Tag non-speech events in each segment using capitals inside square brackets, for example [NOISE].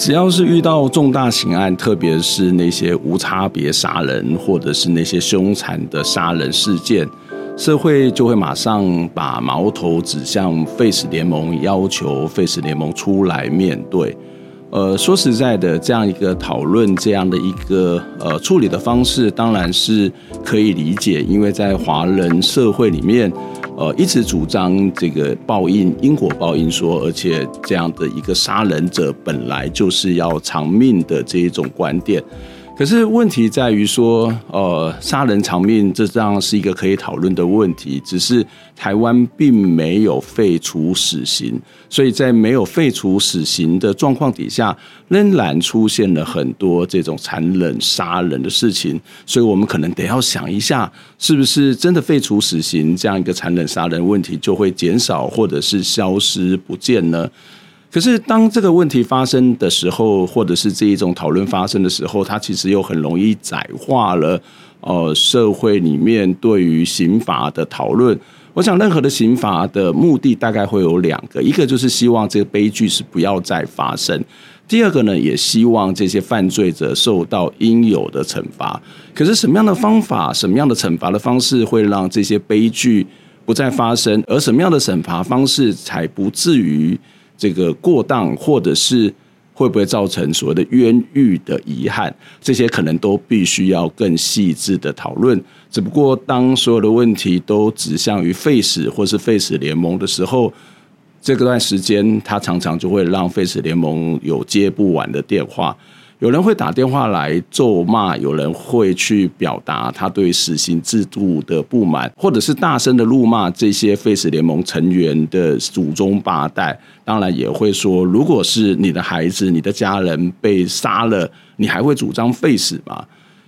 只要是遇到重大刑案，特别是那些无差别杀人，或者是那些凶残的杀人事件，社会就会马上把矛头指向 Face 联盟，要求 Face 联盟出来面对。呃，说实在的，这样一个讨论，这样的一个呃处理的方式，当然是可以理解，因为在华人社会里面。呃，一直主张这个报应，因果报应说，而且这样的一个杀人者本来就是要偿命的这一种观点。可是问题在于说，呃，杀人偿命，这当然是一个可以讨论的问题。只是台湾并没有废除死刑，所以在没有废除死刑的状况底下，仍然出现了很多这种残忍杀人的事情。所以我们可能得要想一下，是不是真的废除死刑，这样一个残忍杀人问题就会减少，或者是消失不见呢？可是，当这个问题发生的时候，或者是这一种讨论发生的时候，它其实又很容易窄化了，呃，社会里面对于刑法的讨论。我想，任何的刑法的目的大概会有两个，一个就是希望这个悲剧是不要再发生；第二个呢，也希望这些犯罪者受到应有的惩罚。可是，什么样的方法，什么样的惩罚的方式，会让这些悲剧不再发生？而什么样的惩罚方式，才不至于？这个过当，或者是会不会造成所谓的冤狱的遗憾，这些可能都必须要更细致的讨论。只不过，当所有的问题都指向于废死或是废死联盟的时候，这个段时间他常常就会让废死联盟有接不完的电话。有人会打电话来咒骂，有人会去表达他对死刑制度的不满，或者是大声的怒骂这些废死联盟成员的祖宗八代。当然也会说，如果是你的孩子、你的家人被杀了，你还会主张废死吗？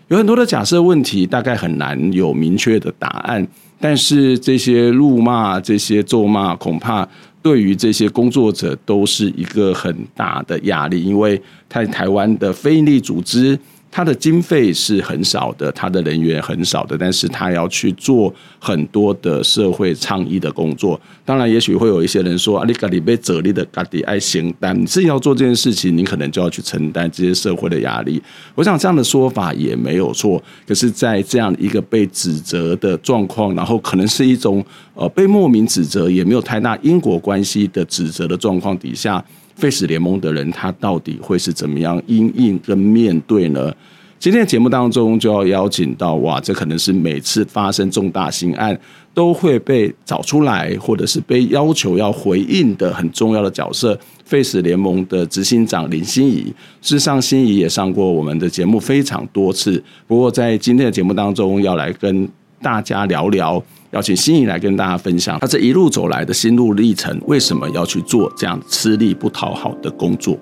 有很多的假设问题，大概很难有明确的答案。但是这些辱骂、这些咒骂，恐怕。对于这些工作者都是一个很大的压力，因为在台湾的非营利组织。他的经费是很少的，他的人员很少的，但是他要去做很多的社会倡议的工作。当然，也许会有一些人说：“啊，你家里被责力的家里爱行，但你自己要做这件事情，你可能就要去承担这些社会的压力。”我想这样的说法也没有错。可是，在这样一个被指责的状况，然后可能是一种呃被莫名指责，也没有太大因果关系的指责的状况底下。废死联盟的人，他到底会是怎么样因应跟面对呢？今天的节目当中就要邀请到，哇，这可能是每次发生重大刑案都会被找出来，或者是被要求要回应的很重要的角色——废死联盟的执行长林心怡。事实上，心怡也上过我们的节目非常多次，不过在今天的节目当中，要来跟大家聊聊。邀请心仪来跟大家分享他这一路走来的心路历程，为什么要去做这样吃力不讨好的工作？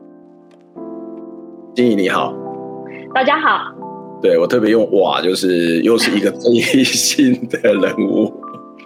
心仪你好，大家好。对，我特别用哇，就是又是一个争议性的人物。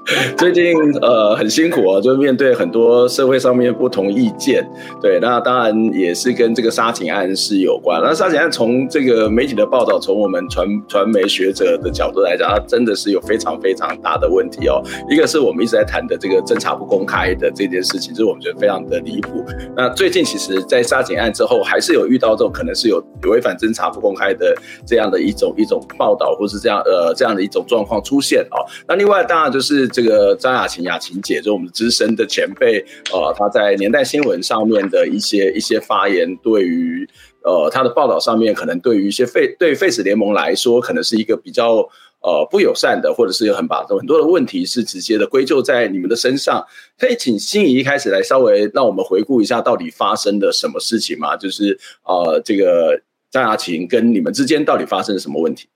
[LAUGHS] 最近呃很辛苦啊，就面对很多社会上面不同意见，对，那当然也是跟这个杀警案是有关。那杀警案从这个媒体的报道，从我们传传媒学者的角度来讲，它真的是有非常非常大的问题哦。一个是我们一直在谈的这个侦查不公开的这件事情，就是我们觉得非常的离谱。那最近其实，在杀警案之后，还是有遇到这种可能是有违反侦查不公开的这样的一种一种报道，或是这样呃这样的一种状况出现哦。那另外当然就是。这个张雅琴，雅琴姐，就是我们资深的前辈，呃，她在年代新闻上面的一些一些发言，对于呃她的报道上面，可能对于一些废对废死联盟来说，可能是一个比较呃不友善的，或者是有很把很多的问题是直接的归咎在你们的身上。可以请欣仪一开始来稍微让我们回顾一下，到底发生了什么事情吗？就是呃，这个张雅琴跟你们之间到底发生了什么问题？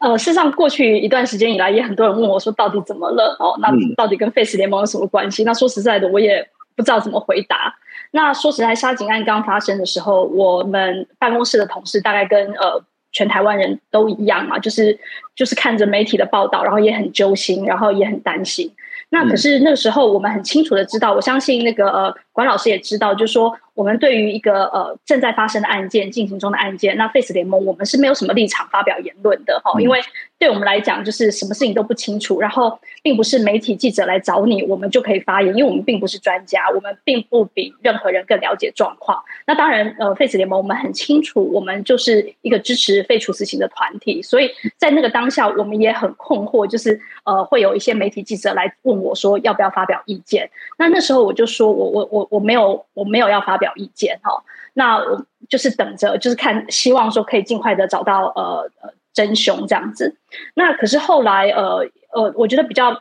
呃，事实上，过去一段时间以来，也很多人问我说，到底怎么了？哦，那到底跟 Face 联盟有什么关系？那说实在的，我也不知道怎么回答。那说实在，沙井案刚发生的时候，我们办公室的同事大概跟呃全台湾人都一样嘛，就是就是看着媒体的报道，然后也很揪心，然后也很担心。那可是那个时候，我们很清楚的知道，我相信那个呃管老师也知道，就是说。我们对于一个呃正在发生的案件、进行中的案件，那 Face 联盟我们是没有什么立场发表言论的哈，因为对我们来讲就是什么事情都不清楚，然后并不是媒体记者来找你，我们就可以发言，因为我们并不是专家，我们并不比任何人更了解状况。那当然，呃，Face 联盟我们很清楚，我们就是一个支持废除死刑的团体，所以在那个当下，我们也很困惑，就是呃，会有一些媒体记者来问我说要不要发表意见。那那时候我就说我我我我没有我没有要发表。意见哈，那我就是等着，就是看，希望说可以尽快的找到呃呃真凶这样子。那可是后来呃呃，我觉得比较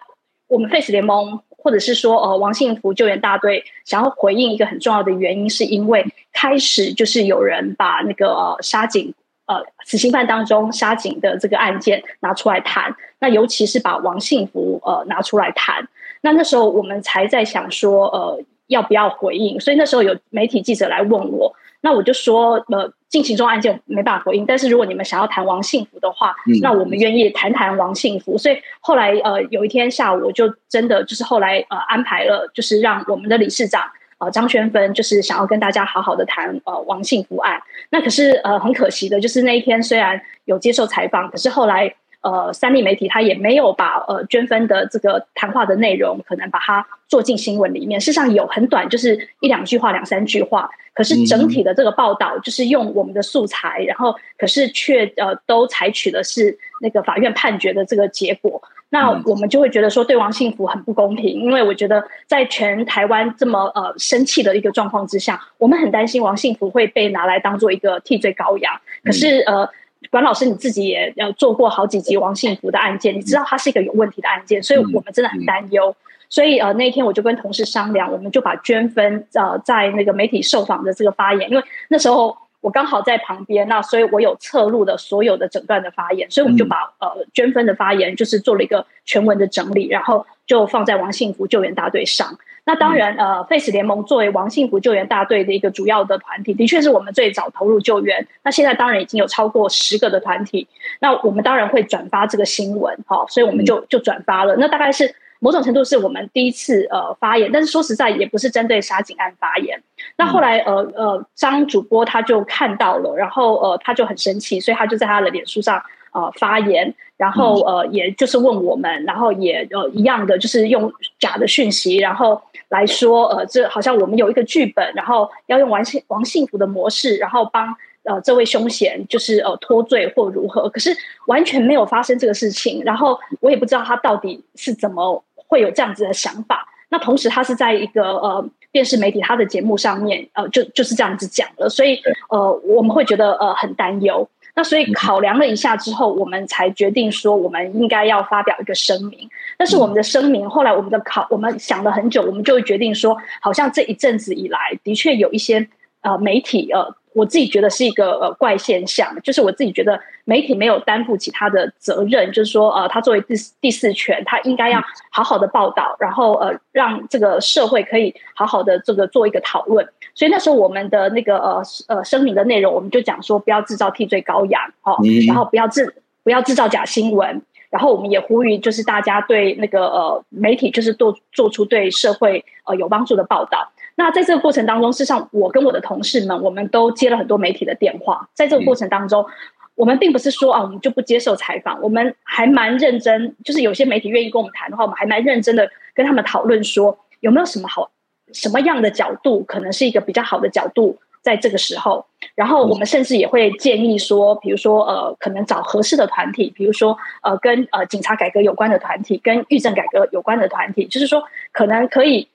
我们 Face 联盟或者是说呃王幸福救援大队想要回应一个很重要的原因，是因为开始就是有人把那个、呃、杀警呃死刑犯当中杀警的这个案件拿出来谈，那尤其是把王幸福呃拿出来谈，那那时候我们才在想说呃。要不要回应？所以那时候有媒体记者来问我，那我就说，呃，进行中案件没办法回应。但是如果你们想要谈王幸福的话，嗯、那我们愿意谈谈王幸福。所以后来，呃，有一天下午，我就真的就是后来，呃，安排了，就是让我们的理事长，呃，张宣芬，就是想要跟大家好好的谈，呃，王幸福案。那可是，呃，很可惜的，就是那一天虽然有接受采访，可是后来。呃，三立媒体它也没有把呃捐分的这个谈话的内容，可能把它做进新闻里面。事实上有很短，就是一两句话、两三句话。可是整体的这个报道，就是用我们的素材，然后可是却呃都采取的是那个法院判决的这个结果。那我们就会觉得说，对王幸福很不公平，因为我觉得在全台湾这么呃生气的一个状况之下，我们很担心王幸福会被拿来当做一个替罪羔羊。可是呃。管老师，你自己也要做过好几集王幸福的案件，你知道他是一个有问题的案件，所以我们真的很担忧。所以呃，那天我就跟同事商量，我们就把捐分呃在那个媒体受访的这个发言，因为那时候我刚好在旁边，那所以我有侧录的所有的整段的发言，所以我们就把呃捐分的发言就是做了一个全文的整理，然后就放在王幸福救援大队上。那当然，呃，Face 联盟作为王幸福救援大队的一个主要的团体，的确是我们最早投入救援。那现在当然已经有超过十个的团体，那我们当然会转发这个新闻，哈，所以我们就就转发了。那大概是某种程度是我们第一次呃发言，但是说实在也不是针对杀警案发言。那后来呃呃张主播他就看到了，然后呃他就很生气，所以他就在他的脸书上。呃，发言，然后呃，也就是问我们，然后也呃一样的，就是用假的讯息，然后来说，呃，这好像我们有一个剧本，然后要用王幸王幸福的模式，然后帮呃这位凶嫌就是呃脱罪或如何，可是完全没有发生这个事情，然后我也不知道他到底是怎么会有这样子的想法。那同时，他是在一个呃电视媒体他的节目上面，呃，就就是这样子讲了，所以呃我们会觉得呃很担忧。那所以考量了一下之后，我们才决定说，我们应该要发表一个声明。但是我们的声明后来我们的考，我们想了很久，我们就会决定说，好像这一阵子以来，的确有一些呃媒体呃。我自己觉得是一个呃怪现象，就是我自己觉得媒体没有担负起他的责任，就是说呃，他作为第第四权，他应该要好好的报道，然后呃，让这个社会可以好好的这个做一个讨论。所以那时候我们的那个呃呃声明的内容，我们就讲说不要制造替罪羔羊，哦，然后不要制不要制造假新闻，然后我们也呼吁就是大家对那个呃媒体就是做做出对社会呃有帮助的报道。那在这个过程当中，事实上，我跟我的同事们，我们都接了很多媒体的电话。在这个过程当中，我们并不是说啊，我们就不接受采访，我们还蛮认真。就是有些媒体愿意跟我们谈的话，我们还蛮认真的跟他们讨论说，有没有什么好、什么样的角度，可能是一个比较好的角度，在这个时候。然后我们甚至也会建议说，比如说呃，可能找合适的团体，比如说呃，跟呃警察改革有关的团体，跟狱政改革有关的团体，就是说可能可以。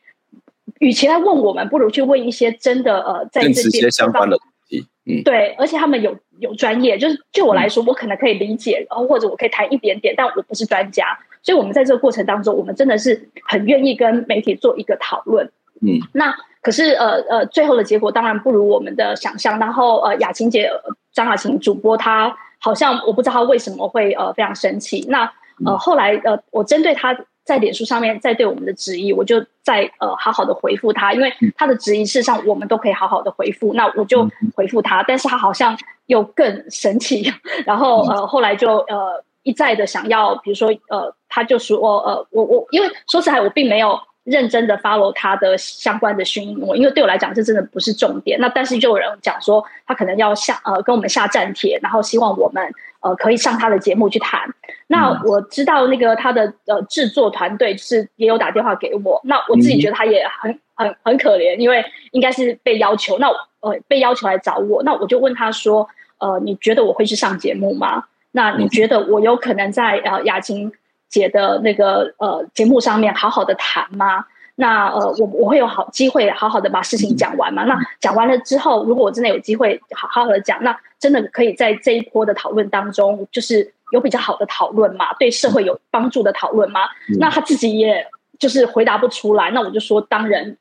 与其来问我们，不如去问一些真的呃，在这边相关的问题。嗯，对，而且他们有有专业，就是就我来说，我可能可以理解，然后或者我可以谈一点点，但我不是专家，所以我们在这个过程当中，我们真的是很愿意跟媒体做一个讨论。嗯，那可是呃呃，最后的结果当然不如我们的想象。然后呃，雅琴姐张雅琴主播她好像我不知道她为什么会呃非常生气。那呃后来呃，我针对她。在脸书上面再对我们的质疑，我就再呃好好的回复他，因为他的质疑事实上我们都可以好好的回复，那我就回复他，但是他好像又更神奇，然后呃后来就呃一再的想要，比如说呃他就说呃我我因为说实在我并没有。认真的 follow 他的相关的讯息，因为对我来讲这真的不是重点。那但是就有人讲说他可能要下呃跟我们下战帖，然后希望我们呃可以上他的节目去谈。那我知道那个他的呃制作团队是也有打电话给我，那我自己觉得他也很很很可怜，因为应该是被要求，那呃被要求来找我，那我就问他说呃你觉得我会去上节目吗？那你觉得我有可能在呃雅琴姐的那个呃节目上面好好的谈吗？那呃我我会有好机会好好的把事情讲完吗？那讲完了之后，如果我真的有机会好好的讲，那真的可以在这一波的讨论当中，就是有比较好的讨论嘛，对社会有帮助的讨论吗？那他自己也就是回答不出来，那我就说当然，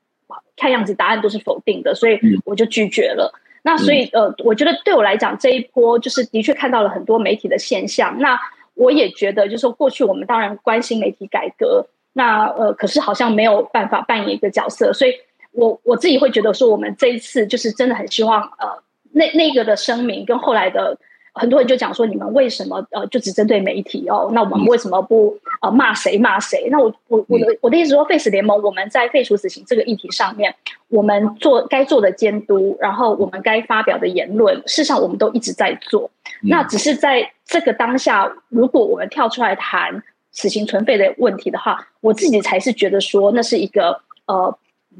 看样子答案都是否定的，所以我就拒绝了。那所以呃，我觉得对我来讲这一波就是的确看到了很多媒体的现象。那我也觉得，就是说，过去我们当然关心媒体改革，那呃，可是好像没有办法扮演一个角色，所以我我自己会觉得说，我们这一次就是真的很希望，呃，那那个的声明跟后来的。很多人就讲说，你们为什么呃就只针对媒体哦？那我们为什么不呃骂谁骂谁？那我我我的我的意思说，，Face 联盟我们在废除死刑这个议题上面，我们做该做的监督，然后我们该发表的言论，事实上我们都一直在做。那只是在这个当下，如果我们跳出来谈死刑存废的问题的话，我自己才是觉得说那是一个呃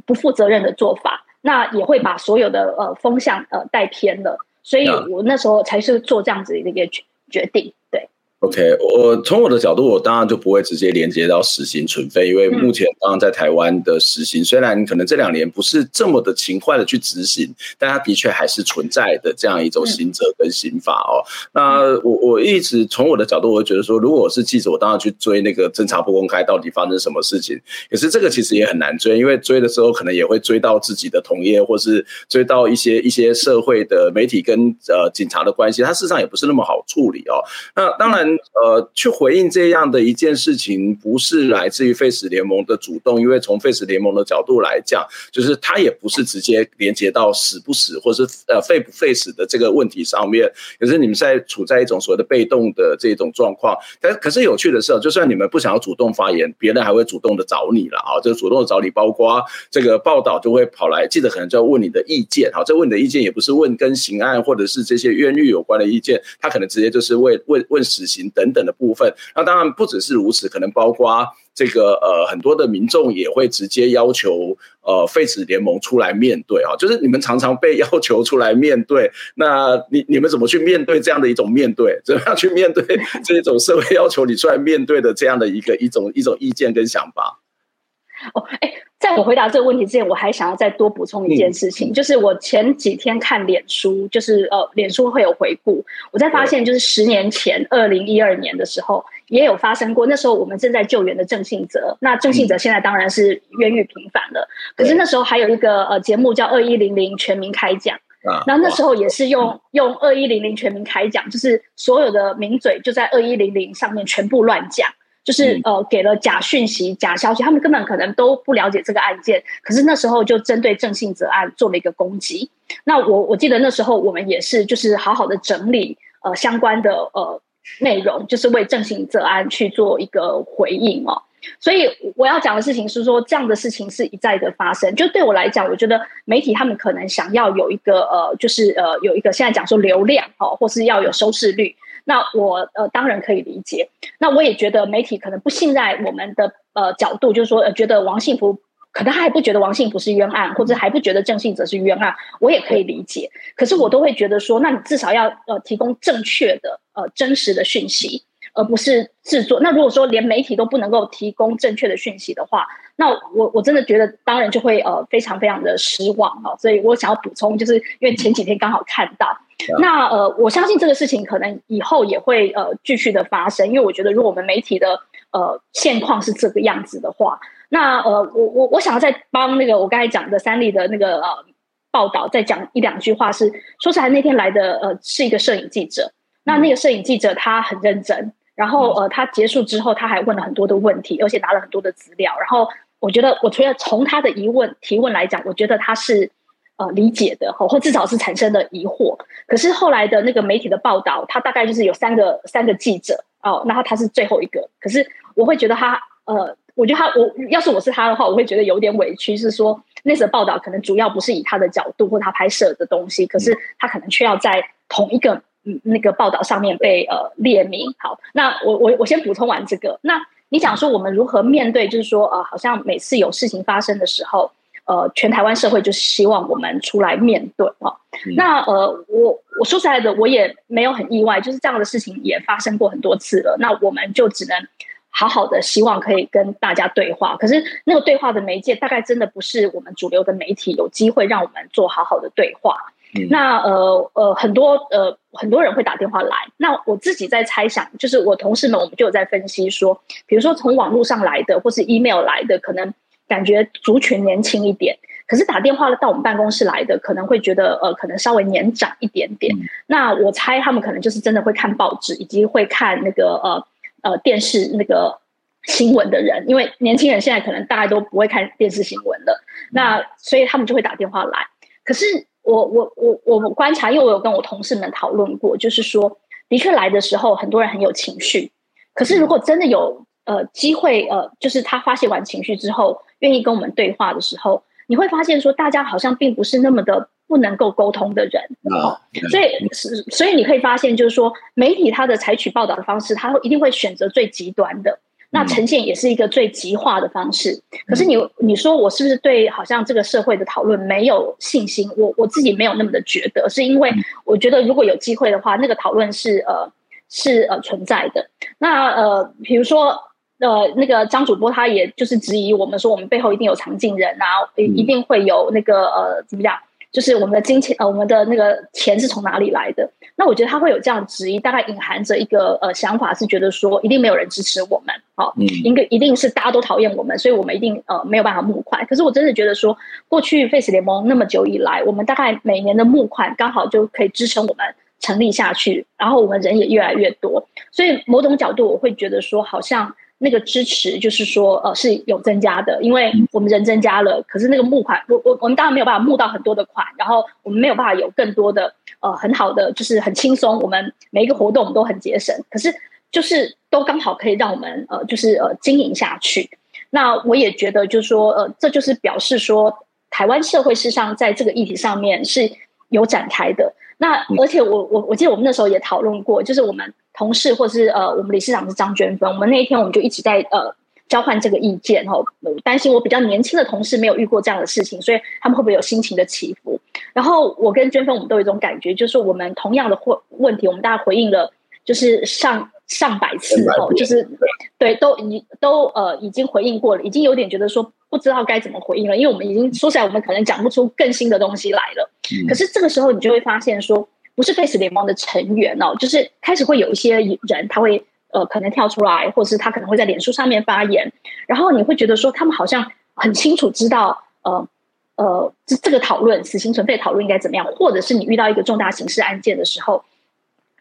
不负责任的做法，那也会把所有的呃风向呃带偏了。所以我那时候才是做这样子的一个决决定，对。OK，我从我的角度，我当然就不会直接连接到死刑存废，因为目前当然在台湾的死刑，虽然可能这两年不是这么的勤快的去执行，但它的确还是存在的这样一种刑责跟刑法哦。那我我一直从我的角度，我会觉得说，如果我是记者，我当然去追那个侦查不公开到底发生什么事情。可是这个其实也很难追，因为追的时候可能也会追到自己的同业，或是追到一些一些社会的媒体跟呃警察的关系，它事实上也不是那么好处理哦。那当然。呃，去回应这样的一件事情，不是来自于 Face 联盟的主动，因为从 Face 联盟的角度来讲，就是他也不是直接连接到死不死，或是呃废不废死的这个问题上面。可是你们在处在一种所谓的被动的这种状况。但可是有趣的是，就算你们不想要主动发言，别人还会主动的找你了啊，就主动的找你，包括这个报道就会跑来，记者可能就要问你的意见。好，这问你的意见也不是问跟刑案或者是这些冤狱有关的意见，他可能直接就是问问问死刑等等的部分，那当然不只是如此，可能包括这个呃很多的民众也会直接要求呃废纸联盟出来面对啊，就是你们常常被要求出来面对，那你你们怎么去面对这样的一种面对？怎么样去面对这种社会要求你出来面对的这样的一个一种一种意见跟想法？哦，哎。在我回答这个问题之前，我还想要再多补充一件事情，嗯、就是我前几天看脸书，就是呃，脸书会有回顾，我在发现就是十年前，二零一二年的时候也有发生过，那时候我们正在救援的郑信哲，那郑信哲现在当然是冤狱平反了，嗯、可是那时候还有一个呃节目叫二一零零全民开讲，啊，然后那时候也是用、嗯、用二一零零全民开讲，就是所有的名嘴就在二一零零上面全部乱讲。就是呃，给了假讯息、假消息，他们根本可能都不了解这个案件。可是那时候就针对郑信泽案做了一个攻击。那我我记得那时候我们也是，就是好好的整理呃相关的呃内容，就是为郑信泽案去做一个回应哦。所以我要讲的事情是说，这样的事情是一再的发生。就对我来讲，我觉得媒体他们可能想要有一个呃，就是呃有一个现在讲说流量哦，或是要有收视率。那我呃当然可以理解，那我也觉得媒体可能不信赖我们的呃角度，就是说呃觉得王信福可能他还不觉得王信福是冤案，或者还不觉得郑信哲是冤案，我也可以理解。可是我都会觉得说，那你至少要呃提供正确的呃真实的讯息，而不是制作。那如果说连媒体都不能够提供正确的讯息的话，那我我真的觉得当然就会呃非常非常的失望啊。所以我想要补充，就是因为前几天刚好看到。那呃，我相信这个事情可能以后也会呃继续的发生，因为我觉得如果我们媒体的呃现况是这个样子的话，那呃，我我我想要再帮那个我刚才讲的三立的那个呃报道再讲一两句话是，说实在那天来的呃是一个摄影记者，那那个摄影记者他很认真，然后呃，他结束之后，他还问了很多的问题，而且拿了很多的资料。然后我觉得，我除了从他的疑问提问来讲，我觉得他是呃理解的，或至少是产生了疑惑。可是后来的那个媒体的报道，他大概就是有三个三个记者哦，然后他是最后一个。可是我会觉得他呃，我觉得他我要是我是他的话，我会觉得有点委屈，是说那时候报道可能主要不是以他的角度或他拍摄的东西，可是他可能却要在同一个。嗯，那个报道上面被呃列明。好，那我我我先补充完这个。那你讲说我们如何面对，就是说呃，好像每次有事情发生的时候，呃，全台湾社会就希望我们出来面对啊。嗯、那呃，我我说实在的，我也没有很意外，就是这样的事情也发生过很多次了。那我们就只能好好的希望可以跟大家对话。可是那个对话的媒介，大概真的不是我们主流的媒体有机会让我们做好好的对话。嗯、那呃呃很多呃很多人会打电话来，那我自己在猜想，就是我同事们我们就有在分析说，比如说从网络上来的或是 email 来的，可能感觉族群年轻一点，可是打电话到我们办公室来的，可能会觉得呃可能稍微年长一点点。嗯、那我猜他们可能就是真的会看报纸以及会看那个呃呃电视那个新闻的人，因为年轻人现在可能大家都不会看电视新闻了，那所以他们就会打电话来，可是。我我我我观察，因为我有跟我同事们讨论过，就是说，的确来的时候，很多人很有情绪。可是如果真的有呃机会，呃，就是他发泄完情绪之后，愿意跟我们对话的时候，你会发现说，大家好像并不是那么的不能够沟通的人。哦，所以所以你可以发现，就是说，媒体它的采取报道的方式，它一定会选择最极端的。那呈现也是一个最极化的方式，可是你你说我是不是对好像这个社会的讨论没有信心？我我自己没有那么的觉得，是因为我觉得如果有机会的话，那个讨论是呃是呃存在的。那呃比如说呃那个张主播他也就是质疑我们说我们背后一定有藏镜人啊，一定会有那个呃怎么讲？就是我们的金钱，呃，我们的那个钱是从哪里来的？那我觉得他会有这样质疑，大概隐含着一个呃想法，是觉得说一定没有人支持我们，好，嗯，应该一定是大家都讨厌我们，所以我们一定呃没有办法募款。可是我真的觉得说，过去 Face 联盟那么久以来，我们大概每年的募款刚好就可以支撑我们成立下去，然后我们人也越来越多，所以某种角度我会觉得说，好像。那个支持就是说，呃，是有增加的，因为我们人增加了，可是那个募款，我我我们当然没有办法募到很多的款，然后我们没有办法有更多的呃很好的，就是很轻松，我们每一个活动我们都很节省，可是就是都刚好可以让我们呃就是呃经营下去。那我也觉得就是说，呃，这就是表示说，台湾社会事实上在这个议题上面是有展开的。那而且我我我记得我们那时候也讨论过，就是我们。同事或是呃，我们理事长是张娟芬，我们那一天我们就一直在呃交换这个意见哈。担心我比较年轻的同事没有遇过这样的事情，所以他们会不会有心情的起伏？然后我跟娟芬我们都有一种感觉，就是我们同样的问问题，我们大家回应了就是上上百次哦，就是对都已都呃已经回应过了，已经有点觉得说不知道该怎么回应了，因为我们已经说起来，我们可能讲不出更新的东西来了。可是这个时候你就会发现说。不是 Face 联盟的成员哦，就是开始会有一些人，他会呃可能跳出来，或者是他可能会在脸书上面发言，然后你会觉得说他们好像很清楚知道呃呃这这个讨论死刑存废讨论应该怎么样，或者是你遇到一个重大刑事案件的时候，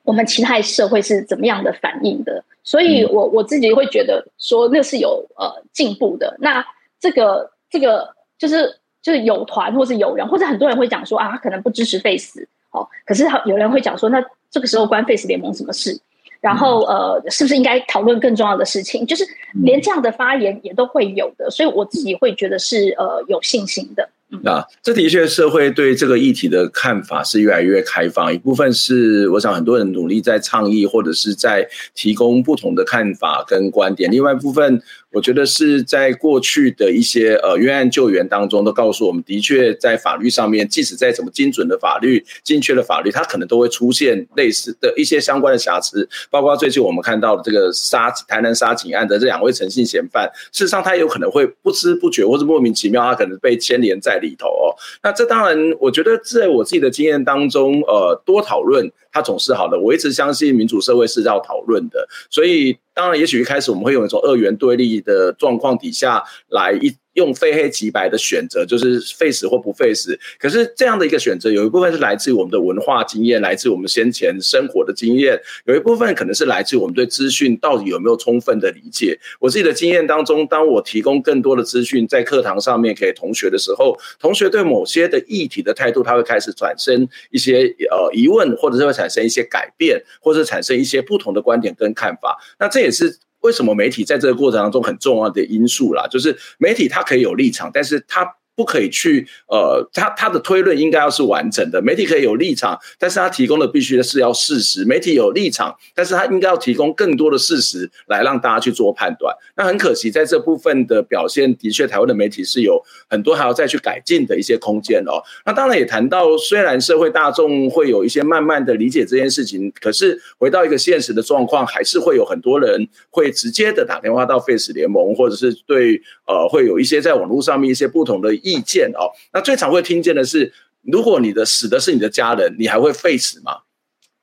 我们其他社会是怎么样的反应的？所以我我自己会觉得说那是有呃进步的。那这个这个就是就是有团或是有人，或者很多人会讲说啊，他可能不支持 Face。哦，可是有人会讲说，那这个时候关 Face 联盟什么事？然后呃，是不是应该讨论更重要的事情？就是连这样的发言也都会有的，所以我自己会觉得是呃有信心的。啊，这的确社会对这个议题的看法是越来越开放。一部分是我想很多人努力在倡议，或者是在提供不同的看法跟观点。另外一部分，我觉得是在过去的一些呃冤案救援当中，都告诉我们，的确在法律上面，即使再怎么精准的法律、精确的法律，它可能都会出现类似的一些相关的瑕疵。包括最近我们看到的这个杀台南杀警案的这两位诚信嫌犯，事实上他有可能会不知不觉或是莫名其妙，他可能被牵连在里头哦，那这当然，我觉得在我自己的经验当中，呃，多讨论它总是好的。我一直相信民主社会是要讨论的，所以当然，也许一开始我们会用一种二元对立的状况底下来一用非黑即白的选择，就是 face 或不 face。可是这样的一个选择，有一部分是来自于我们的文化经验，来自我们先前生活的经验；有一部分可能是来自于我们对资讯到底有没有充分的理解。我自己的经验当中，当我提供更多的资讯在课堂上面给同学的时候，同学对某些的议题的态度，他会开始产生一些呃疑问，或者是会产生一些改变，或者产生一些不同的观点跟看法。那这也是。为什么媒体在这个过程当中很重要的因素啦？就是媒体它可以有立场，但是它。不可以去，呃，他他的推论应该要是完整的。媒体可以有立场，但是他提供的必须是要事实。媒体有立场，但是他应该要提供更多的事实来让大家去做判断。那很可惜，在这部分的表现，的确台湾的媒体是有很多还要再去改进的一些空间哦。那当然也谈到，虽然社会大众会有一些慢慢的理解这件事情，可是回到一个现实的状况，还是会有很多人会直接的打电话到 Face 联盟，或者是对呃会有一些在网络上面一些不同的意见哦，那最常会听见的是，如果你的死的是你的家人，你还会 face 吗？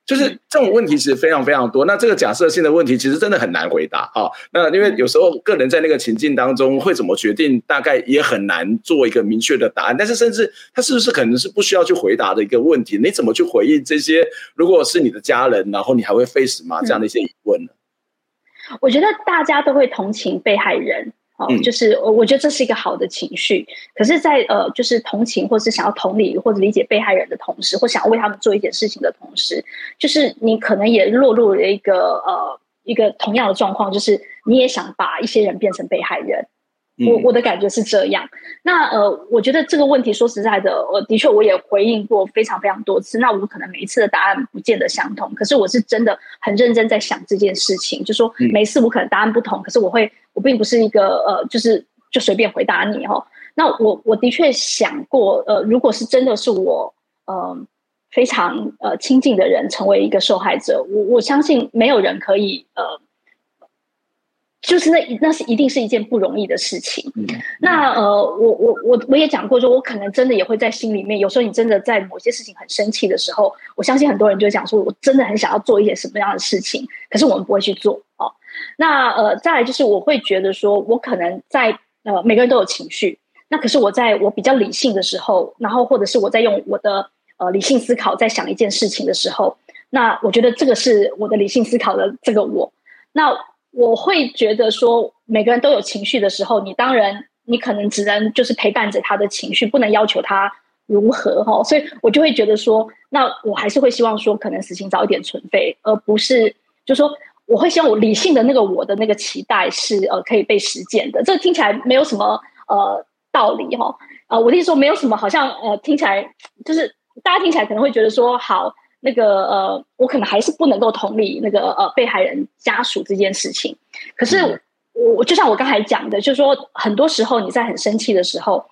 就是这种问题其实非常非常多。那这个假设性的问题其实真的很难回答啊。那因为有时候个人在那个情境当中会怎么决定，大概也很难做一个明确的答案。但是甚至他是不是可能是不需要去回答的一个问题？你怎么去回应这些？如果是你的家人，然后你还会 face 吗？这样的一些疑问呢？我觉得大家都会同情被害人。哦，就是我我觉得这是一个好的情绪，可是在，在呃，就是同情或是想要同理或者理解被害人的同时，或想要为他们做一件事情的同时，就是你可能也落入了一个呃一个同样的状况，就是你也想把一些人变成被害人。我我的感觉是这样，那呃，我觉得这个问题说实在的，我的确我也回应过非常非常多次。那我们可能每一次的答案不见得相同，可是我是真的很认真在想这件事情。就说每次我可能答案不同，可是我会，我并不是一个呃，就是就随便回答你哦。那我我的确想过，呃，如果是真的是我呃非常呃亲近的人成为一个受害者，我我相信没有人可以呃。就是那那是一定是一件不容易的事情。嗯、那呃，我我我我也讲过，说我可能真的也会在心里面，有时候你真的在某些事情很生气的时候，我相信很多人就讲说，我真的很想要做一些什么样的事情，可是我们不会去做哦。那呃，再来就是我会觉得说，我可能在呃每个人都有情绪，那可是我在我比较理性的时候，然后或者是我在用我的呃理性思考在想一件事情的时候，那我觉得这个是我的理性思考的这个我，那。我会觉得说，每个人都有情绪的时候，你当然你可能只能就是陪伴着他的情绪，不能要求他如何哈。所以我就会觉得说，那我还是会希望说，可能死刑早一点存废，而不是就说我会希望我理性的那个我的那个期待是呃可以被实践的。这听起来没有什么呃道理哈。呃，我的意思说没有什么，好像呃听起来就是大家听起来可能会觉得说好。那个呃，我可能还是不能够同理那个呃被害人家属这件事情。可是我我就像我刚才讲的，就是说很多时候你在很生气的时候，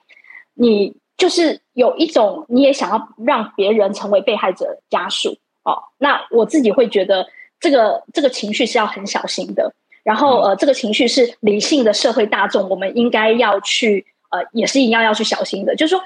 你就是有一种你也想要让别人成为被害者家属哦。那我自己会觉得这个这个情绪是要很小心的。然后呃，这个情绪是理性的社会大众，我们应该要去呃，也是一样要去小心的。就是说。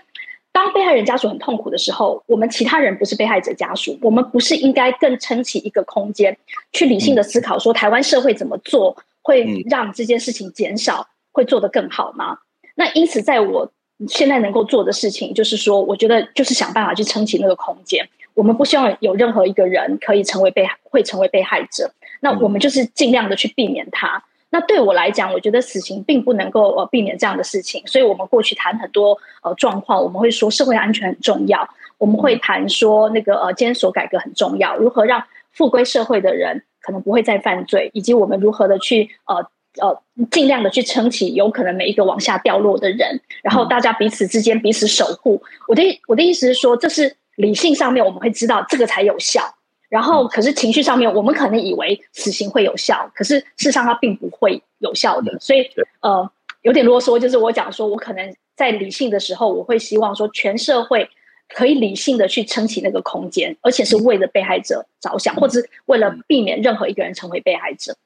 当被害人家属很痛苦的时候，我们其他人不是被害者家属，我们不是应该更撑起一个空间，去理性的思考说台湾社会怎么做会让这件事情减少，会做得更好吗？那因此，在我现在能够做的事情，就是说，我觉得就是想办法去撑起那个空间。我们不希望有任何一个人可以成为被害，会成为被害者。那我们就是尽量的去避免它。那对我来讲，我觉得死刑并不能够呃避免这样的事情，所以我们过去谈很多呃状况，我们会说社会安全很重要，我们会谈说那个呃监所改革很重要，如何让复归社会的人可能不会再犯罪，以及我们如何的去呃呃尽量的去撑起有可能每一个往下掉落的人，然后大家彼此之间彼此守护。我的我的意思是说，这是理性上面我们会知道这个才有效。然后，可是情绪上面，我们可能以为死刑会有效，可是事实上它并不会有效的。所以，呃，有点啰嗦，就是我讲说，我可能在理性的时候，我会希望说，全社会可以理性的去撑起那个空间，而且是为了被害者着想，或者是为了避免任何一个人成为被害者。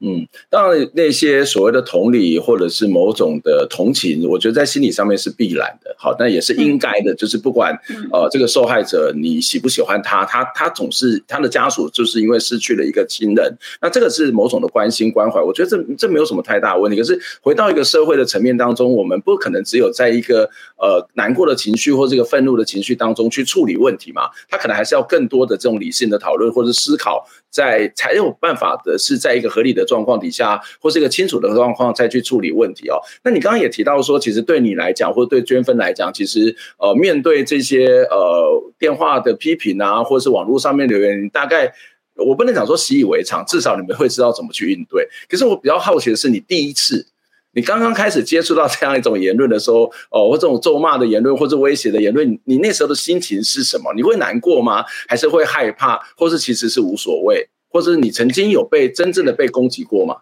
嗯，当然那些所谓的同理或者是某种的同情，我觉得在心理上面是必然的，好，但也是应该的。就是不管呃这个受害者你喜不喜欢他，他他总是他的家属就是因为失去了一个亲人，那这个是某种的关心关怀。我觉得这这没有什么太大问题。可是回到一个社会的层面当中，我们不可能只有在一个呃难过的情绪或这个愤怒的情绪当中去处理问题嘛？他可能还是要更多的这种理性的讨论或者思考，在才有办法的是在一个合理的状况底下，或是一个清楚的状况再去处理问题哦。那你刚刚也提到说，其实对你来讲，或者对娟芬来讲，其实呃，面对这些呃电话的批评啊，或是网络上面留言，大概我不能讲说习以为常，至少你们会知道怎么去应对。可是我比较好奇的是，你第一次，你刚刚开始接触到这样一种言论的时候，哦，或这种咒骂的言论，或者威胁的言论，你那时候的心情是什么？你会难过吗？还是会害怕？或是其实是无所谓？或者你曾经有被真正的被攻击过吗？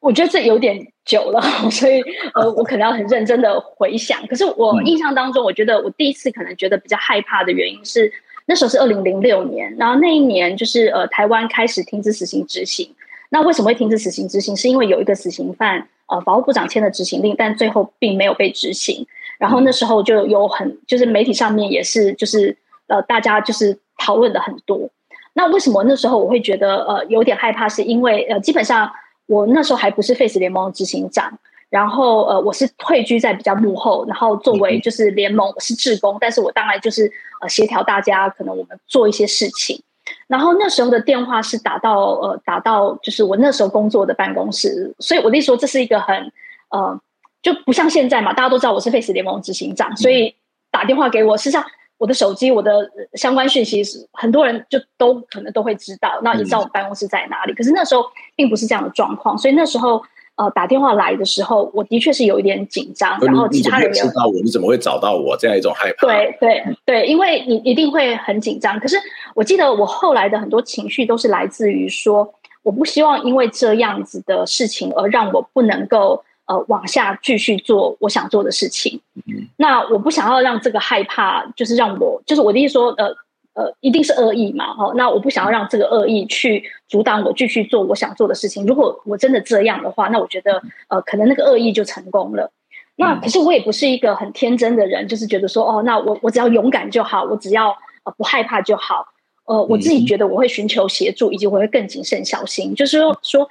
我觉得这有点久了，[LAUGHS] 所以呃，我可能要很认真的回想。可是我印象当中，我觉得我第一次可能觉得比较害怕的原因是，那时候是二零零六年，然后那一年就是呃，台湾开始停止死刑执行。那为什么会停止死刑执行？是因为有一个死刑犯，呃，法务部长签了执行令，但最后并没有被执行。然后那时候就有很，就是媒体上面也是，就是呃，大家就是讨论的很多。那为什么那时候我会觉得呃有点害怕？是因为呃基本上我那时候还不是 Face 联盟执行长，然后呃我是退居在比较幕后，然后作为就是联盟我是志工，但是我当然就是呃协调大家可能我们做一些事情。然后那时候的电话是打到呃打到就是我那时候工作的办公室，所以我那时候这是一个很呃就不像现在嘛，大家都知道我是 Face 联盟执行长，所以打电话给我，实际上。我的手机，我的相关讯息是很多人就都可能都会知道，那也知道我办公室在哪里。可是那时候并不是这样的状况，所以那时候呃打电话来的时候，我的确是有一点紧张。然后其他人也知道我，你怎么会找到我？这样一种害怕。对对对，因为你一定会很紧张。可是我记得我后来的很多情绪都是来自于说，我不希望因为这样子的事情而让我不能够。呃，往下继续做我想做的事情。嗯，那我不想要让这个害怕，就是让我，就是我的意思说，呃呃，一定是恶意嘛，哈。那我不想要让这个恶意去阻挡我继续做我想做的事情。如果我真的这样的话，那我觉得，呃，可能那个恶意就成功了。那可是我也不是一个很天真的人，就是觉得说，哦，那我我只要勇敢就好，我只要呃不害怕就好。呃，我自己觉得我会寻求协助，以及我会更谨慎小心，就是说说。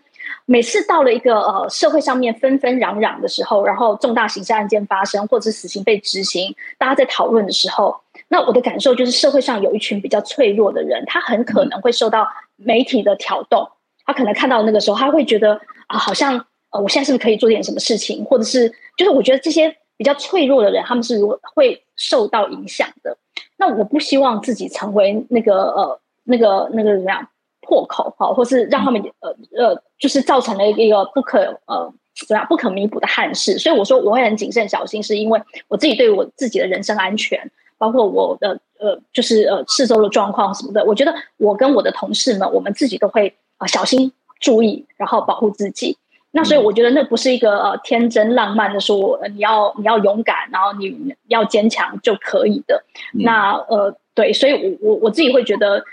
每次到了一个呃社会上面纷纷攘攘的时候，然后重大刑事案件发生，或者是死刑被执行，大家在讨论的时候，那我的感受就是社会上有一群比较脆弱的人，他很可能会受到媒体的挑动，他可能看到那个时候，他会觉得啊，好像呃，我现在是不是可以做点什么事情，或者是就是我觉得这些比较脆弱的人，他们是如会受到影响的。那我不希望自己成为那个呃那个那个怎么样？破口哈，或是让他们呃呃，就是造成了一个不可呃怎么样不可弥补的憾事。所以我说我会很谨慎小心，是因为我自己对我自己的人身安全，包括我的呃就是呃四周的状况什么的，我觉得我跟我的同事们，我们自己都会啊、呃、小心注意，然后保护自己。那所以我觉得那不是一个呃天真浪漫的说，呃、你要你要勇敢，然后你要坚强就可以的。那呃对，所以我我我自己会觉得。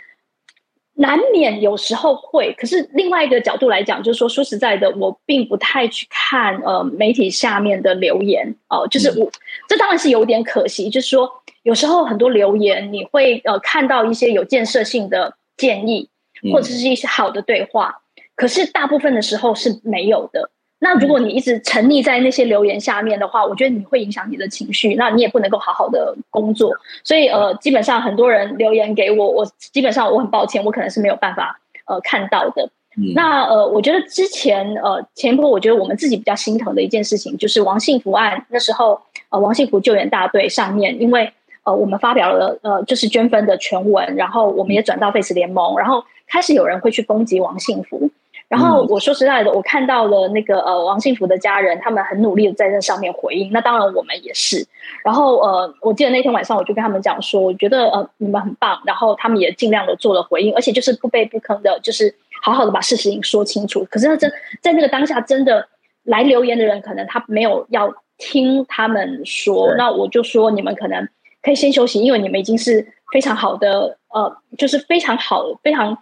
难免有时候会，可是另外一个角度来讲，就是说，说实在的，我并不太去看呃媒体下面的留言哦、呃，就是我这当然是有点可惜，就是说有时候很多留言你会呃看到一些有建设性的建议，或者是一些好的对话，可是大部分的时候是没有的。那如果你一直沉溺在那些留言下面的话，我觉得你会影响你的情绪，那你也不能够好好的工作。所以呃，基本上很多人留言给我，我基本上我很抱歉，我可能是没有办法呃看到的。嗯、那呃，我觉得之前呃前一波，我觉得我们自己比较心疼的一件事情，就是王幸福案那时候呃王幸福救援大队上面，因为呃我们发表了呃就是捐分的全文，然后我们也转到 Face 联盟，然后开始有人会去攻击王幸福。然后我说实在的，我看到了那个呃王幸福的家人，他们很努力的在这上面回应。那当然我们也是。然后呃，我记得那天晚上我就跟他们讲说，我觉得呃你们很棒。然后他们也尽量的做了回应，而且就是不卑不吭的，就是好好的把事情说清楚。可是那真在那个当下，真的来留言的人，可能他没有要听他们说。那我就说你们可能可以先休息，因为你们已经是非常好的呃，就是非常好非常。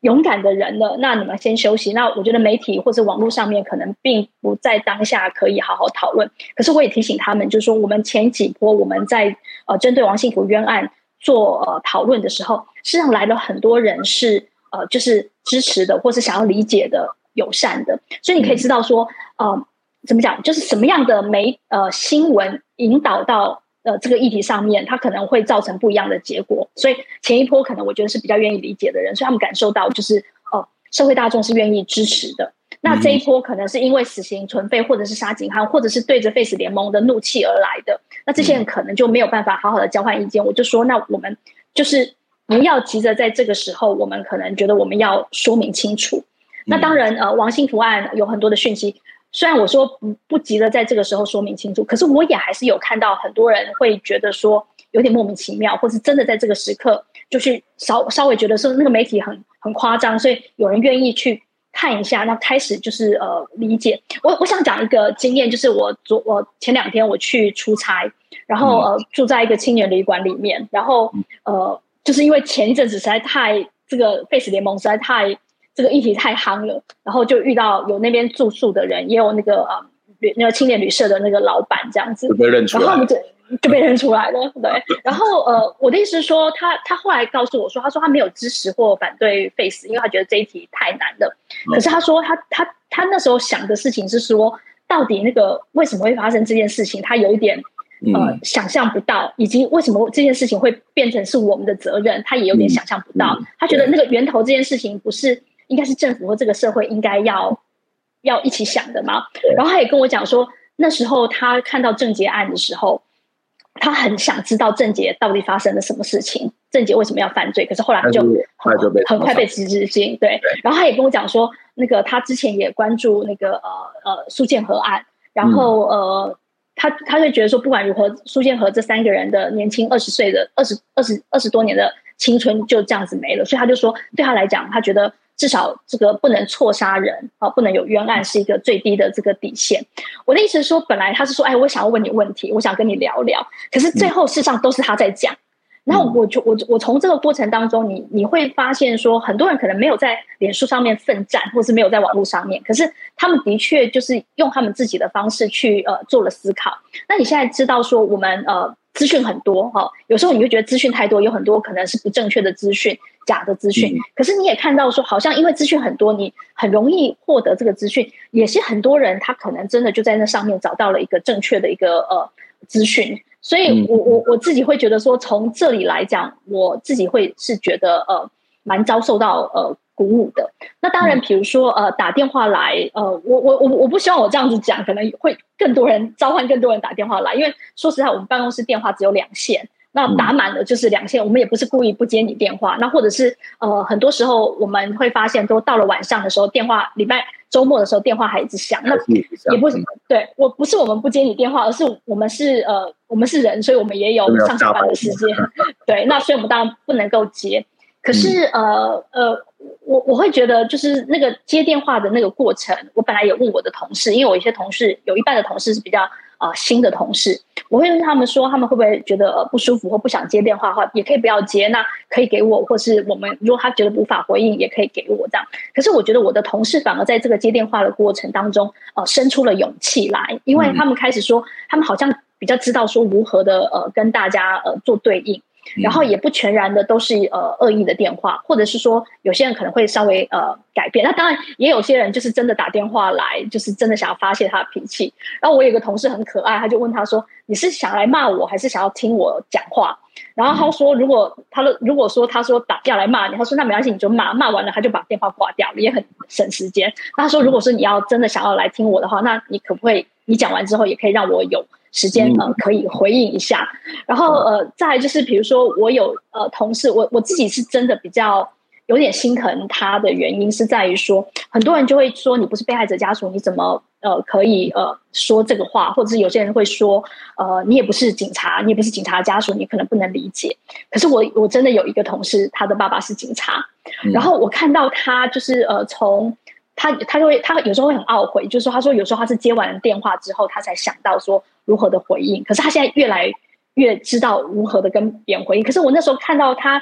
勇敢的人了，那你们先休息。那我觉得媒体或者网络上面可能并不在当下可以好好讨论。可是我也提醒他们，就是说我们前几波我们在呃针对王信福冤案做呃讨论的时候，实际上来了很多人是呃就是支持的，或是想要理解的、友善的。所以你可以知道说，呃，怎么讲，就是什么样的媒呃新闻引导到。呃，这个议题上面，它可能会造成不一样的结果，所以前一波可能我觉得是比较愿意理解的人，所以他们感受到就是，哦、呃，社会大众是愿意支持的。那这一波可能是因为死刑存废，或者是杀警案，或者是对着 Face 联盟的怒气而来的。那这些人可能就没有办法好好的交换意见。我就说，那我们就是不要急着在这个时候，我们可能觉得我们要说明清楚。那当然，呃，王信福案有很多的讯息。虽然我说不不急着在这个时候说明清楚，可是我也还是有看到很多人会觉得说有点莫名其妙，或是真的在这个时刻就去稍稍微觉得说那个媒体很很夸张，所以有人愿意去看一下，那开始就是呃理解。我我想讲一个经验，就是我昨我前两天我去出差，然后呃住在一个青年旅馆里面，然后呃就是因为前一阵子实在太这个 Face 联盟实在太。这个议题太夯了，然后就遇到有那边住宿的人，也有那个呃旅那个青年旅社的那个老板这样子，被认出来，然后我们就就被认出来了。[LAUGHS] 对，然后呃，我的意思是说，他他后来告诉我说，他说他没有支持或反对 Face，因为他觉得这一题太难了。可是他说他他他那时候想的事情是说，到底那个为什么会发生这件事情，他有一点呃想象不到，以及为什么这件事情会变成是我们的责任，他也有点想象不到。他觉得那个源头这件事情不是。应该是政府和这个社会应该要要一起想的嘛。然后他也跟我讲说，那时候他看到郑捷案的时候，他很想知道郑捷到底发生了什么事情，郑捷为什么要犯罪？可是后来他就很很快被知之进。对，然后他也跟我讲说，那个他之前也关注那个呃呃苏建和案，然后呃他他就觉得说，不管如何，苏建和这三个人的年轻二十岁的二十二十二十多年的青春就这样子没了，所以他就说，对他来讲，他觉得。至少这个不能错杀人啊，不能有冤案，是一个最低的这个底线。我的意思是说，本来他是说，哎，我想要问你问题，我想跟你聊聊。可是最后事实上都是他在讲。然后我就我我从这个过程当中，你你会发现说，很多人可能没有在脸书上面奋战，或是没有在网络上面，可是他们的确就是用他们自己的方式去呃做了思考。那你现在知道说，我们呃。资讯很多哈，有时候你会觉得资讯太多，有很多可能是不正确的资讯、假的资讯。可是你也看到说，好像因为资讯很多，你很容易获得这个资讯。也是很多人他可能真的就在那上面找到了一个正确的一个呃资讯。所以我我我自己会觉得说，从这里来讲，我自己会是觉得呃蛮遭受到呃。鼓舞的。那当然，比如说呃，打电话来，呃，我我我我不希望我这样子讲，可能会更多人召唤更多人打电话来，因为说实在，我们办公室电话只有两线，那打满了就是两线，我们也不是故意不接你电话，那或者是呃，很多时候我们会发现，都到了晚上的时候，电话礼拜周末的时候电话还一直响，那也不是对，我不是我们不接你电话，而是我们是呃，我们是人，所以我们也有上下班的时间，[LAUGHS] 对，那所以我们当然不能够接。可是，呃呃，我我会觉得，就是那个接电话的那个过程，我本来也问我的同事，因为我一些同事有一半的同事是比较啊、呃、新的同事，我会问他们说，他们会不会觉得、呃、不舒服或不想接电话的话，也可以不要接，那可以给我，或是我们如果他觉得无法回应，也可以给我这样。可是我觉得我的同事反而在这个接电话的过程当中，呃，生出了勇气来，因为他们开始说，他们好像比较知道说如何的呃跟大家呃做对应。然后也不全然的都是呃恶意的电话，或者是说有些人可能会稍微呃改变。那当然也有些人就是真的打电话来，就是真的想要发泄他的脾气。然后我有个同事很可爱，他就问他说：“你是想来骂我，还是想要听我讲话？”然后他说：“如果他的如果说他说打要来骂你，他说那没关系，你就骂，骂完了他就把电话挂掉了，也很省时间。”他说：“如果说你要真的想要来听我的话，那你可不可以你讲完之后也可以让我有。”时间呃可以回应一下，然后呃再来就是比如说我有呃同事，我我自己是真的比较有点心疼他的原因是在于说，很多人就会说你不是被害者家属，你怎么呃可以呃说这个话，或者是有些人会说呃你也不是警察，你也不是警察家属，你可能不能理解。可是我我真的有一个同事，他的爸爸是警察，然后我看到他就是呃从。他他就会他有时候会很懊悔，就是说他说有时候他是接完电话之后，他才想到说如何的回应。可是他现在越来越知道如何的跟别人回应。可是我那时候看到他，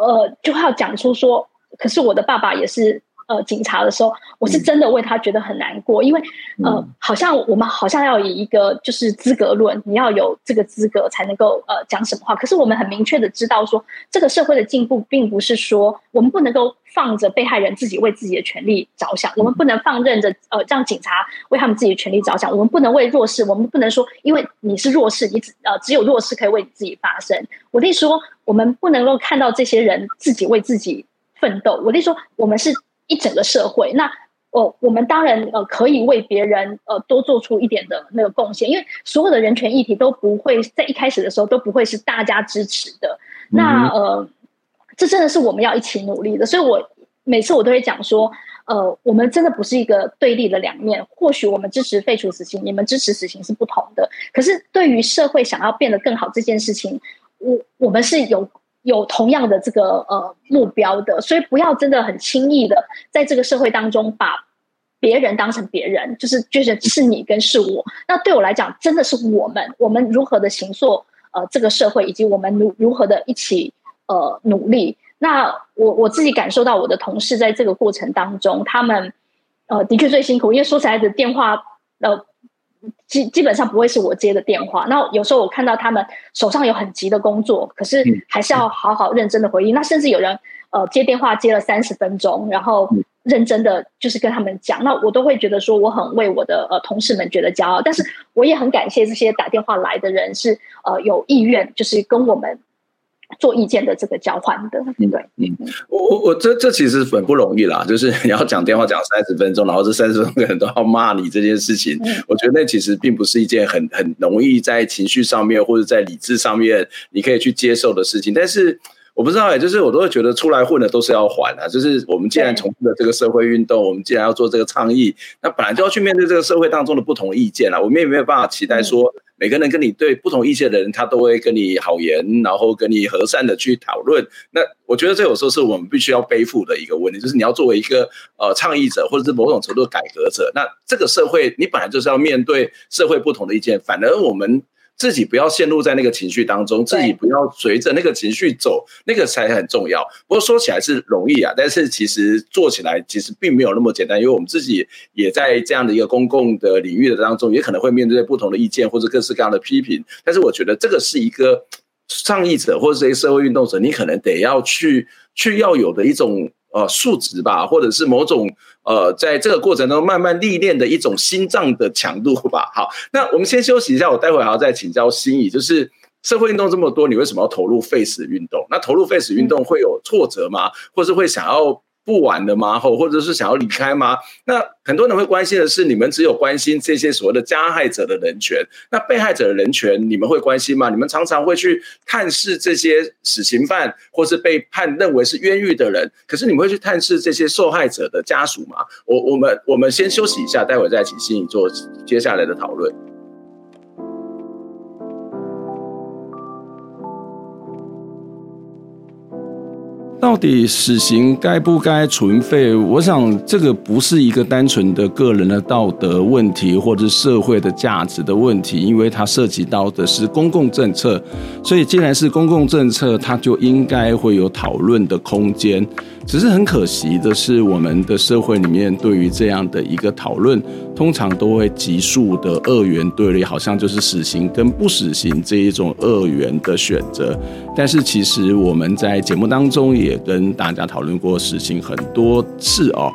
呃，就要讲出说，可是我的爸爸也是。呃，警察的时候，我是真的为他觉得很难过，因为呃，好像我们好像要以一个就是资格论，你要有这个资格才能够呃讲什么话。可是我们很明确的知道说，这个社会的进步并不是说我们不能够放着被害人自己为自己的权利着想，我们不能放任着呃让警察为他们自己的权利着想，我们不能为弱势，我们不能说因为你是弱势，你只呃只有弱势可以为你自己发声。我弟说，我们不能够看到这些人自己为自己奋斗。我弟说，我们是。一整个社会，那哦，我们当然呃可以为别人呃多做出一点的那个贡献，因为所有的人权议题都不会在一开始的时候都不会是大家支持的。那呃，这真的是我们要一起努力的。所以我每次我都会讲说，呃，我们真的不是一个对立的两面。或许我们支持废除死刑，你们支持死刑是不同的。可是对于社会想要变得更好这件事情，我我们是有。有同样的这个呃目标的，所以不要真的很轻易的在这个社会当中把别人当成别人，就是觉得是你跟是我。那对我来讲，真的是我们，我们如何的行塑呃这个社会，以及我们如如何的一起呃努力。那我我自己感受到我的同事在这个过程当中，他们呃的确最辛苦，因为说起来的电话呃。基基本上不会是我接的电话，那有时候我看到他们手上有很急的工作，可是还是要好好认真的回应。那甚至有人呃接电话接了三十分钟，然后认真的就是跟他们讲，那我都会觉得说我很为我的呃同事们觉得骄傲，但是我也很感谢这些打电话来的人是呃有意愿就是跟我们。做意见的这个交换的，对，嗯，我我我这这其实很不容易啦，就是 [LAUGHS] 你要讲电话讲三十分钟，然后这三十分钟人都要骂你这件事情，嗯，我觉得那其实并不是一件很很容易在情绪上面或者在理智上面你可以去接受的事情，但是。我不知道哎，就是我都会觉得出来混的都是要还的，就是我们既然从事了这个社会运动，我们既然要做这个倡议，那本来就要去面对这个社会当中的不同意见啊。我们也没有办法期待说每个人跟你对不同意见的人，他都会跟你好言，然后跟你和善的去讨论。那我觉得这有时候是我们必须要背负的一个问题，就是你要作为一个呃倡议者，或者是某种程度的改革者，那这个社会你本来就是要面对社会不同的意见，反而我们。自己不要陷入在那个情绪当中，自己不要随着那个情绪走，那个才很重要。不过说起来是容易啊，但是其实做起来其实并没有那么简单，因为我们自己也在这样的一个公共的领域的当中，也可能会面对不同的意见或者各式各样的批评。但是我觉得这个是一个倡议者或者是一个社会运动者，你可能得要去去要有的一种。呃，数值吧，或者是某种呃，在这个过程中慢慢历练的一种心脏的强度吧。好，那我们先休息一下，我待会还要再请教心怡，就是社会运动这么多，你为什么要投入废死运动？那投入废死运动会有挫折吗？或是会想要？不玩的吗？或或者是想要离开吗？那很多人会关心的是，你们只有关心这些所谓的加害者的人权，那被害者的人权，你们会关心吗？你们常常会去探视这些死刑犯，或是被判认为是冤狱的人，可是你们会去探视这些受害者的家属吗？我我们我们先休息一下，待会再请心怡做接下来的讨论。到底死刑该不该存废？我想这个不是一个单纯的个人的道德问题，或者社会的价值的问题，因为它涉及到的是公共政策。所以，既然是公共政策，它就应该会有讨论的空间。只是很可惜的是，我们的社会里面对于这样的一个讨论，通常都会急速的二元对立，好像就是死刑跟不死刑这一种二元的选择。但是其实我们在节目当中也也跟大家讨论过死刑很多次哦，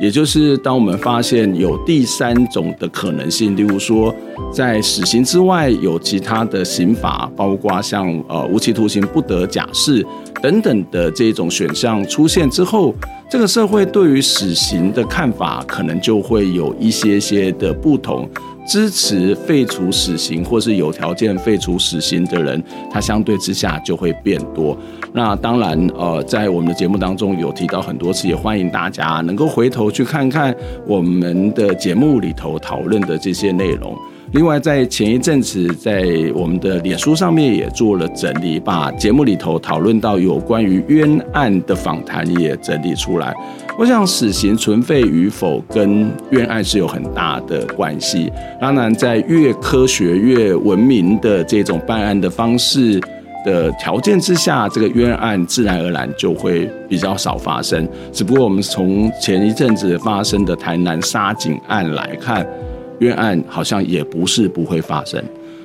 也就是当我们发现有第三种的可能性，例如说在死刑之外有其他的刑罚，包括像呃无期徒刑不得假释。等等的这种选项出现之后，这个社会对于死刑的看法可能就会有一些些的不同。支持废除死刑或是有条件废除死刑的人，他相对之下就会变多。那当然，呃，在我们的节目当中有提到很多次，也欢迎大家能够回头去看看我们的节目里头讨论的这些内容。另外，在前一阵子，在我们的脸书上面也做了整理，把节目里头讨论到有关于冤案的访谈也整理出来。我想，死刑存废与否跟冤案是有很大的关系。当然，在越科学、越文明的这种办案的方式。的条件之下，这个冤案自然而然就会比较少发生。只不过我们从前一阵子发生的台南杀警案来看，冤案好像也不是不会发生。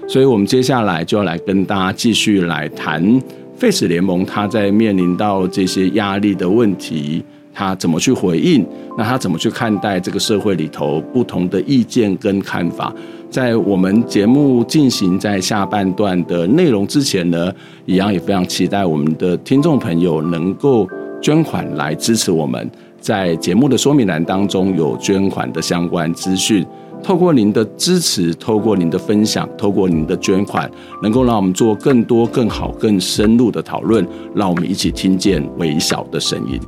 所以，我们接下来就要来跟大家继续来谈 Face 联盟，他在面临到这些压力的问题，他怎么去回应？那他怎么去看待这个社会里头不同的意见跟看法？在我们节目进行在下半段的内容之前呢，一样也非常期待我们的听众朋友能够捐款来支持我们。在节目的说明栏当中有捐款的相关资讯。透过您的支持，透过您的分享，透过您的捐款，能够让我们做更多、更好、更深入的讨论，让我们一起听见微小的声音。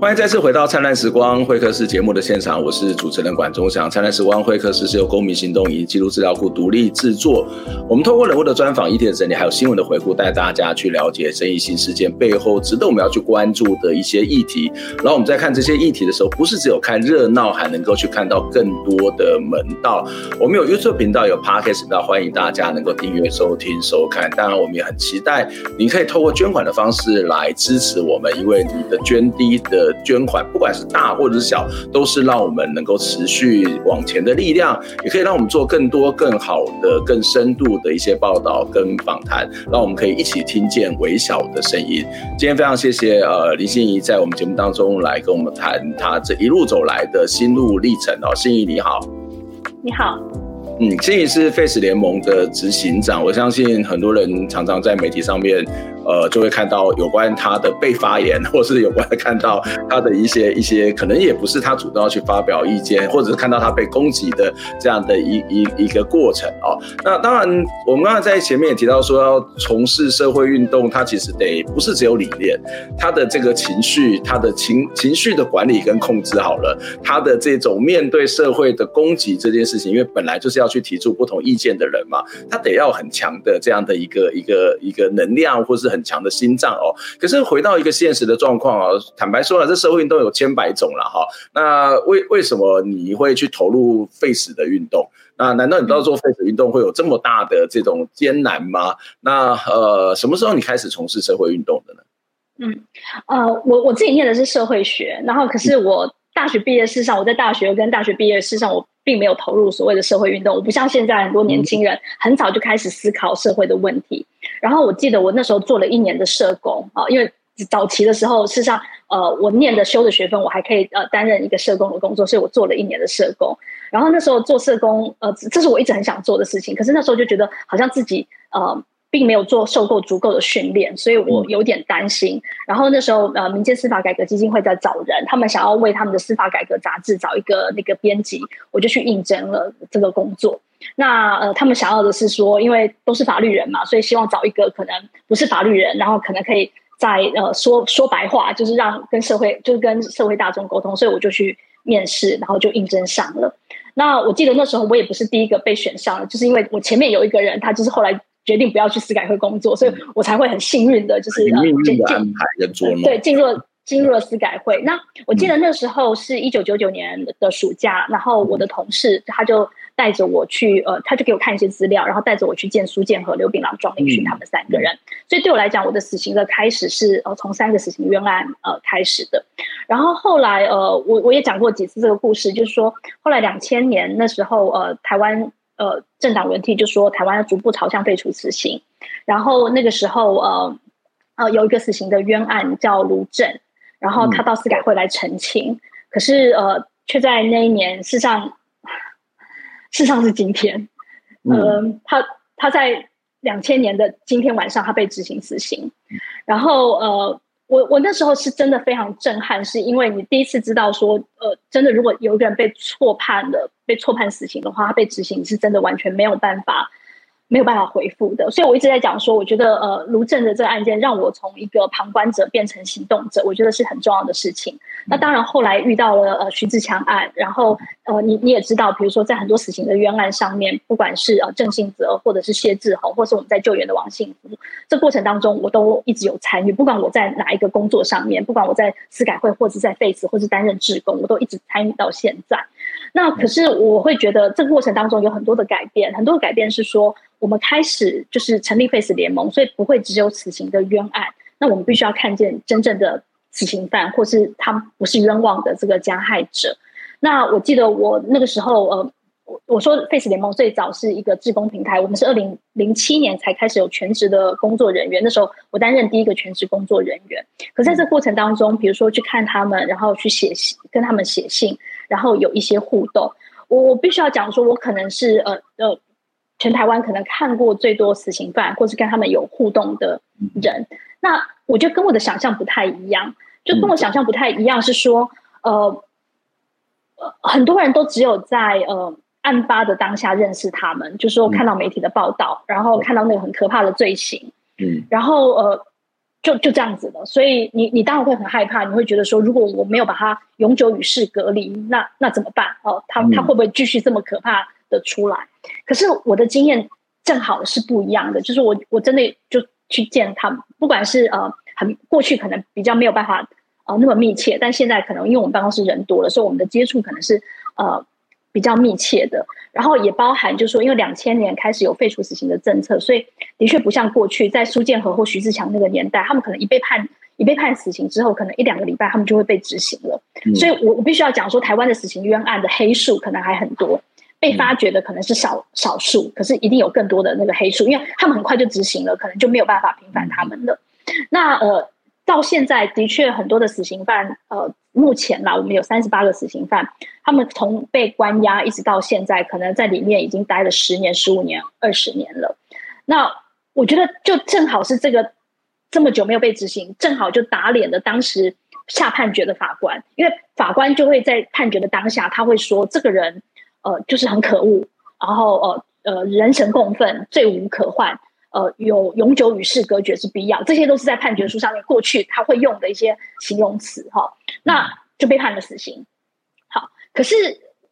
欢迎再次回到《灿烂时光会客室》节目的现场，我是主持人管中祥。《灿烂时光会客室》是由公民行动以及记录资料库独立制作。我们透过人物的专访、议题的整理，还有新闻的回顾，带大家去了解争议性事件背后值得我们要去关注的一些议题。然后我们在看这些议题的时候，不是只有看热闹，还能够去看到更多的门道。我们有 YouTube 频道，有 Podcast 频道，欢迎大家能够订阅、收听、收看。当然，我们也很期待您可以透过捐款的方式来支持我们，因为你的捐滴的。捐款，不管是大或者是小，都是让我们能够持续往前的力量，也可以让我们做更多、更好的、更深度的一些报道跟访谈，让我们可以一起听见微小的声音。今天非常谢谢呃林心怡在我们节目当中来跟我们谈她这一路走来的心路历程哦，心怡你好，你好。嗯，心怡是 Face 联盟的执行长，我相信很多人常常在媒体上面，呃，就会看到有关他的被发言，[LAUGHS] 或是有关看到他的一些一些，可能也不是他主动要去发表意见，或者是看到他被攻击的这样的一一一个过程哦。那当然，我们刚才在前面也提到说，要从事社会运动，他其实得不是只有理念，他的这个情绪，他的情情绪的管理跟控制好了，他的这种面对社会的攻击这件事情，因为本来就是要。去提出不同意见的人嘛，他得要很强的这样的一个一个一个能量，或是很强的心脏哦。可是回到一个现实的状况啊，坦白说了，这社会运动有千百种了哈。那为为什么你会去投入废死的运动？那难道你知道做废死运动会有这么大的这种艰难吗？那呃，什么时候你开始从事社会运动的呢？嗯，呃，我我自己念的是社会学，然后可是我大学毕业，事上我在大学跟大学毕业，事上我。并没有投入所谓的社会运动，我不像现在很多年轻人很早就开始思考社会的问题。然后我记得我那时候做了一年的社工啊，因为早期的时候，事实上呃，我念的修的学分，我还可以呃担任一个社工的工作，所以我做了一年的社工。然后那时候做社工，呃，这是我一直很想做的事情。可是那时候就觉得好像自己呃。并没有做受过足够的训练，所以我有点担心。嗯、然后那时候，呃，民间司法改革基金会在找人，他们想要为他们的司法改革杂志找一个那个编辑，我就去应征了这个工作。那呃，他们想要的是说，因为都是法律人嘛，所以希望找一个可能不是法律人，然后可能可以在呃说说白话，就是让跟社会就是跟社会大众沟通，所以我就去面试，然后就应征上了。那我记得那时候我也不是第一个被选上的，就是因为我前面有一个人，他就是后来。决定不要去司改会工作，所以我才会很幸运的，就是命运的安排。对，进入了进入了司改会。那我记得那时候是一九九九年的暑假，然后我的同事他就带着我去，呃，他就给我看一些资料，然后带着我去见苏建和、刘炳郎、庄林勋他们三个人。所以对我来讲，我的死刑的开始是呃从三个死刑冤案呃开始的。然后后来呃，我我也讲过几次这个故事，就是说后来两千年那时候呃台湾。呃，政党轮替就说台湾要逐步朝向废除死刑，然后那个时候呃呃有一个死刑的冤案叫卢正，然后他到司改会来澄清，嗯、可是呃却在那一年，事实上事实上是今天，嗯、呃，他他在两千年的今天晚上他被执行死刑，然后呃。我我那时候是真的非常震撼，是因为你第一次知道说，呃，真的如果有一个人被错判了，被错判死刑的话，他被执行是真的完全没有办法。没有办法回复的，所以我一直在讲说，我觉得呃，卢正的这个案件让我从一个旁观者变成行动者，我觉得是很重要的事情。那当然后来遇到了呃徐志强案，然后呃你你也知道，比如说在很多死刑的冤案上面，不管是呃郑性泽或者是谢志宏，或是我们在救援的王幸福，这过程当中我都一直有参与，不管我在哪一个工作上面，不管我在司改会或者在废死或是担任志工，我都一直参与到现在。那可是我会觉得这个过程当中有很多的改变，很多的改变是说我们开始就是成立 Face 联盟，所以不会只有死刑的冤案。那我们必须要看见真正的死刑犯，或是他不是冤枉的这个加害者。那我记得我那个时候呃。我我说 Face 联盟最早是一个志工平台，我们是二零零七年才开始有全职的工作人员。那时候我担任第一个全职工作人员。可在这过程当中，比如说去看他们，然后去写信，跟他们写信，然后有一些互动。我我必须要讲说，我可能是呃呃，全台湾可能看过最多死刑犯，或是跟他们有互动的人。那我觉得跟我的想象不太一样，就跟我想象不太一样，是说呃呃，很多人都只有在呃。案发的当下认识他们，就是说看到媒体的报道，嗯、然后看到那个很可怕的罪行，嗯，然后呃，就就这样子的，所以你你当然会很害怕，你会觉得说，如果我没有把他永久与世隔离，那那怎么办？哦，他他会不会继续这么可怕的出来？嗯、可是我的经验正好是不一样的，就是我我真的就去见他们，不管是呃很过去可能比较没有办法呃那么密切，但现在可能因为我们办公室人多了，所以我们的接触可能是呃。比较密切的，然后也包含，就是说，因为两千年开始有废除死刑的政策，所以的确不像过去在苏建和或徐志强那个年代，他们可能一被判一被判死刑之后，可能一两个礼拜他们就会被执行了。嗯、所以我我必须要讲说，台湾的死刑冤案的黑数可能还很多，被发觉的可能是少少数，可是一定有更多的那个黑数，因为他们很快就执行了，可能就没有办法平反他们了。那呃。到现在的确很多的死刑犯，呃，目前啦，我们有三十八个死刑犯，他们从被关押一直到现在，可能在里面已经待了十年、十五年、二十年了。那我觉得就正好是这个这么久没有被执行，正好就打脸了当时下判决的法官，因为法官就会在判决的当下，他会说这个人呃就是很可恶，然后呃呃人神共愤，罪无可逭。呃，有永久与世隔绝是必要，这些都是在判决书上面过去他会用的一些形容词哈。那就被判了死刑。好，可是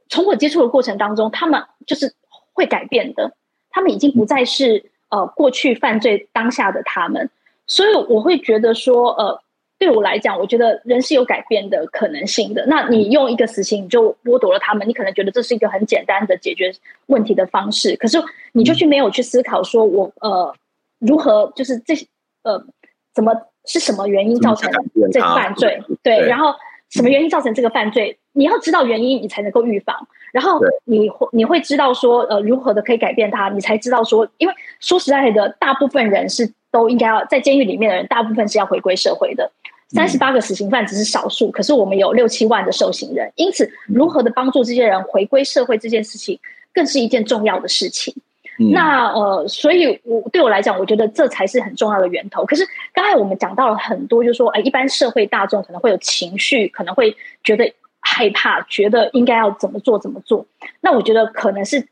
从我接触的过程当中，他们就是会改变的，他们已经不再是呃过去犯罪当下的他们，所以我会觉得说呃。对我来讲，我觉得人是有改变的可能性的。那你用一个死刑，你就剥夺了他们，你可能觉得这是一个很简单的解决问题的方式。可是你就去没有去思考，说我呃如何就是这呃怎么是什么原因造成这个犯罪？对，然后什么原因造成这个犯罪？你要知道原因，你才能够预防。然后你会你会知道说呃如何的可以改变它，你才知道说，因为说实在的，大部分人是都应该要在监狱里面的人，大部分是要回归社会的。三十八个死刑犯只是少数，可是我们有六七万的受刑人，因此如何的帮助这些人回归社会这件事情，更是一件重要的事情。嗯、那呃，所以我对我来讲，我觉得这才是很重要的源头。可是刚才我们讲到了很多，就是说，哎，一般社会大众可能会有情绪，可能会觉得害怕，觉得应该要怎么做怎么做。那我觉得可能是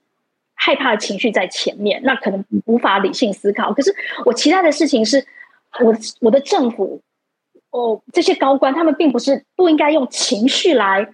害怕的情绪在前面，那可能无法理性思考。可是我期待的事情是，我我的政府。哦，这些高官他们并不是不应该用情绪来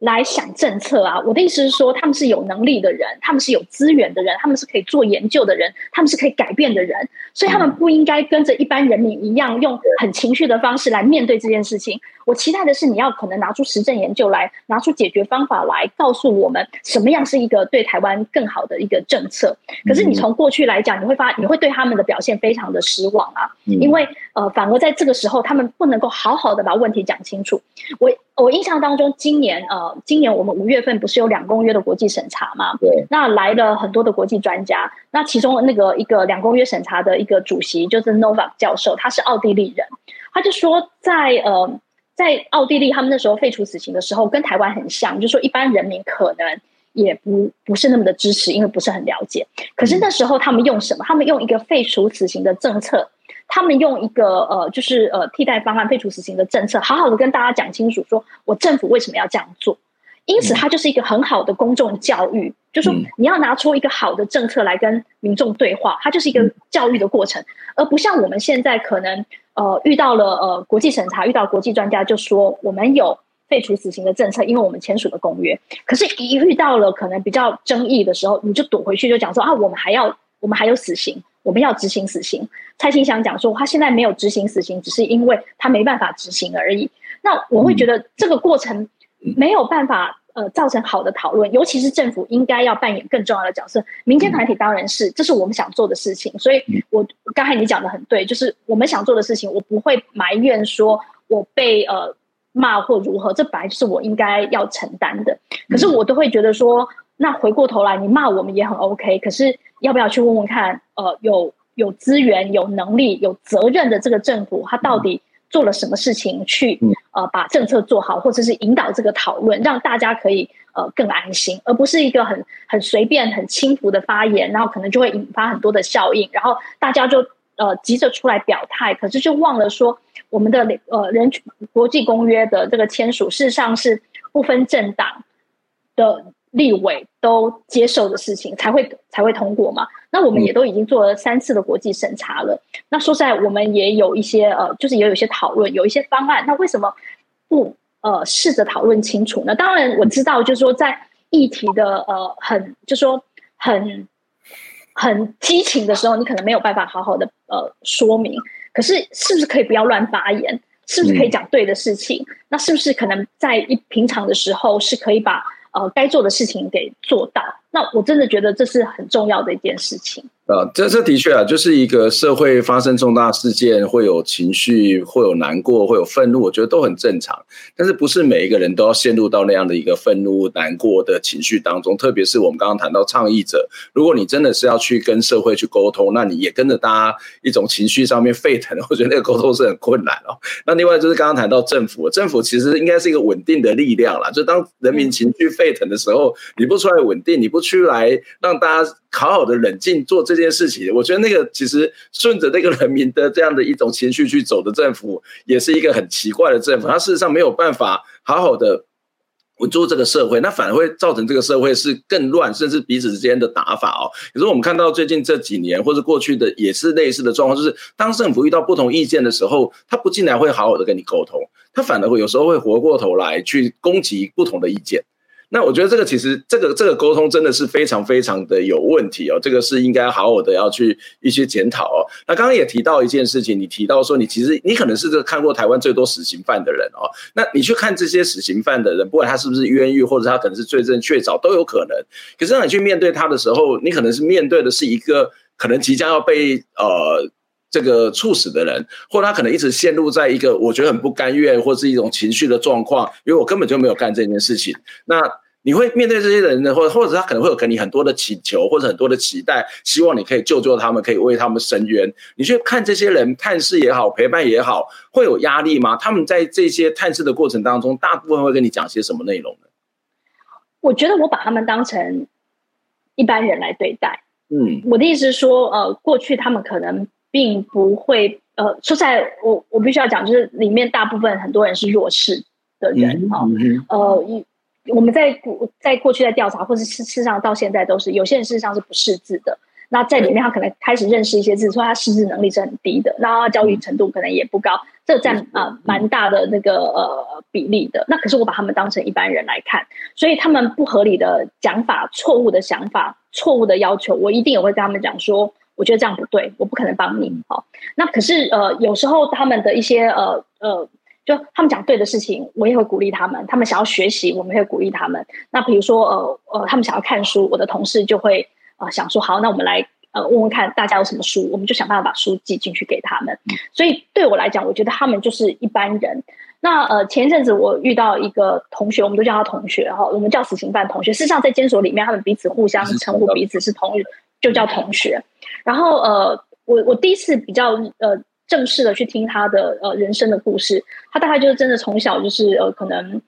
来想政策啊！我的意思是说，他们是有能力的人，他们是有资源的人，他们是可以做研究的人，他们是可以改变的人，所以他们不应该跟着一般人民一样，用很情绪的方式来面对这件事情。我期待的是，你要可能拿出实证研究来，拿出解决方法来，告诉我们什么样是一个对台湾更好的一个政策。可是你从过去来讲，你会发，你会对他们的表现非常的失望啊，因为呃，反而在这个时候，他们不能够好好的把问题讲清楚。我我印象当中，今年呃，今年我们五月份不是有两公约的国际审查嘛？对，那来了很多的国际专家，那其中那个一个两公约审查的一个主席就是 Novak 教授，他是奥地利人，他就说在呃。在奥地利，他们那时候废除死刑的时候，跟台湾很像，就是说一般人民可能也不不是那么的支持，因为不是很了解。可是那时候他们用什么？他们用一个废除死刑的政策，他们用一个呃，就是呃替代方案废除死刑的政策，好好的跟大家讲清楚，说我政府为什么要这样做。因此，它就是一个很好的公众教育，就是说你要拿出一个好的政策来跟民众对话，它就是一个教育的过程，而不像我们现在可能呃遇到了呃国际审查，遇到国际专家就说我们有废除死刑的政策，因为我们签署了公约。可是，一遇到了可能比较争议的时候，你就躲回去就讲说啊，我们还要我们还有死刑，我们要执行死刑。蔡清祥讲说他现在没有执行死刑，只是因为他没办法执行而已。那我会觉得这个过程。没有办法呃造成好的讨论，尤其是政府应该要扮演更重要的角色。民间团体当然是，这是我们想做的事情。所以我刚才你讲的很对，就是我们想做的事情，我不会埋怨说我被呃骂或如何，这本来就是我应该要承担的。可是我都会觉得说，那回过头来你骂我们也很 OK，可是要不要去问问看？呃，有有资源、有能力、有责任的这个政府，他到底？做了什么事情去呃把政策做好，或者是引导这个讨论，让大家可以呃更安心，而不是一个很很随便、很轻浮的发言，然后可能就会引发很多的效应，然后大家就呃急着出来表态，可是就忘了说我们的呃人权国际公约的这个签署，事实上是不分政党的。立委都接受的事情才会才会通过嘛？那我们也都已经做了三次的国际审查了。那说实在，我们也有一些呃，就是也有一些讨论，有一些方案。那为什么不呃试着讨论清楚呢？当然我知道，就是说在议题的呃很，就是说很很激情的时候，你可能没有办法好好的呃说明。可是是不是可以不要乱发言？是不是可以讲对的事情？那是不是可能在一平常的时候是可以把呃，该做的事情给做到，那我真的觉得这是很重要的一件事情。呃，这这的确啊，就是一个社会发生重大事件，会有情绪，会有难过，会有愤怒，我觉得都很正常。但是不是每一个人都要陷入到那样的一个愤怒、难过的情绪当中？特别是我们刚刚谈到倡议者，如果你真的是要去跟社会去沟通，那你也跟着大家一种情绪上面沸腾，我觉得那个沟通是很困难哦。那另外就是刚刚谈到政府，政府其实应该是一个稳定的力量啦。就当人民情绪沸腾的时候，你不出来稳定，你不出来让大家。好好的冷静做这件事情，我觉得那个其实顺着那个人民的这样的一种情绪去走的政府，也是一个很奇怪的政府。他事实上没有办法好好的稳住这个社会，那反而会造成这个社会是更乱，甚至彼此之间的打法哦。可是我们看到最近这几年或者过去的也是类似的状况，就是当政府遇到不同意见的时候，他不进来会好好的跟你沟通，他反而会有时候会活过头来去攻击不同的意见。那我觉得这个其实这个这个沟通真的是非常非常的有问题哦，这个是应该好好的要去一些检讨哦。那刚刚也提到一件事情，你提到说你其实你可能是这看过台湾最多死刑犯的人哦。那你去看这些死刑犯的人，不管他是不是冤狱，或者他可能是罪证确凿都有可能。可是当你去面对他的时候，你可能是面对的是一个可能即将要被呃这个猝死的人，或者他可能一直陷入在一个我觉得很不甘愿或是一种情绪的状况，因为我根本就没有干这件事情。那你会面对这些人呢，或者或者他可能会有给你很多的请求，或者很多的期待，希望你可以救救他们，可以为他们伸冤。你去看这些人探视也好，陪伴也好，会有压力吗？他们在这些探视的过程当中，大部分会跟你讲些什么内容呢？我觉得我把他们当成一般人来对待。嗯，我的意思是说，呃，过去他们可能并不会，呃，说实在，我我必须要讲，就是里面大部分很多人是弱势的人哈，嗯、呃，一。我们在过在过去在调查，或是事实上到现在都是有些人事实上是不识字的。那在里面，他可能开始认识一些字，说他识字能力是很低的，那他教育程度可能也不高，这占啊蛮大的那个呃比例的。那可是我把他们当成一般人来看，所以他们不合理的讲法、错误的想法、错误的要求，我一定也会跟他们讲说，我觉得这样不对，我不可能帮你。好，那可是呃有时候他们的一些呃呃。就他们讲对的事情，我也会鼓励他们。他们想要学习，我们会鼓励他们。那比如说，呃呃，他们想要看书，我的同事就会呃想说，好，那我们来呃问问看大家有什么书，我们就想办法把书寄进去给他们。所以对我来讲，我觉得他们就是一般人。那呃前一阵子我遇到一个同学，我们都叫他同学哈，我们叫死刑犯同学。事实上，在监所里面，他们彼此互相称呼彼此是同就叫同学。然后呃，我我第一次比较呃。正式的去听他的呃人生的故事，他大概就是真的从小就是呃可能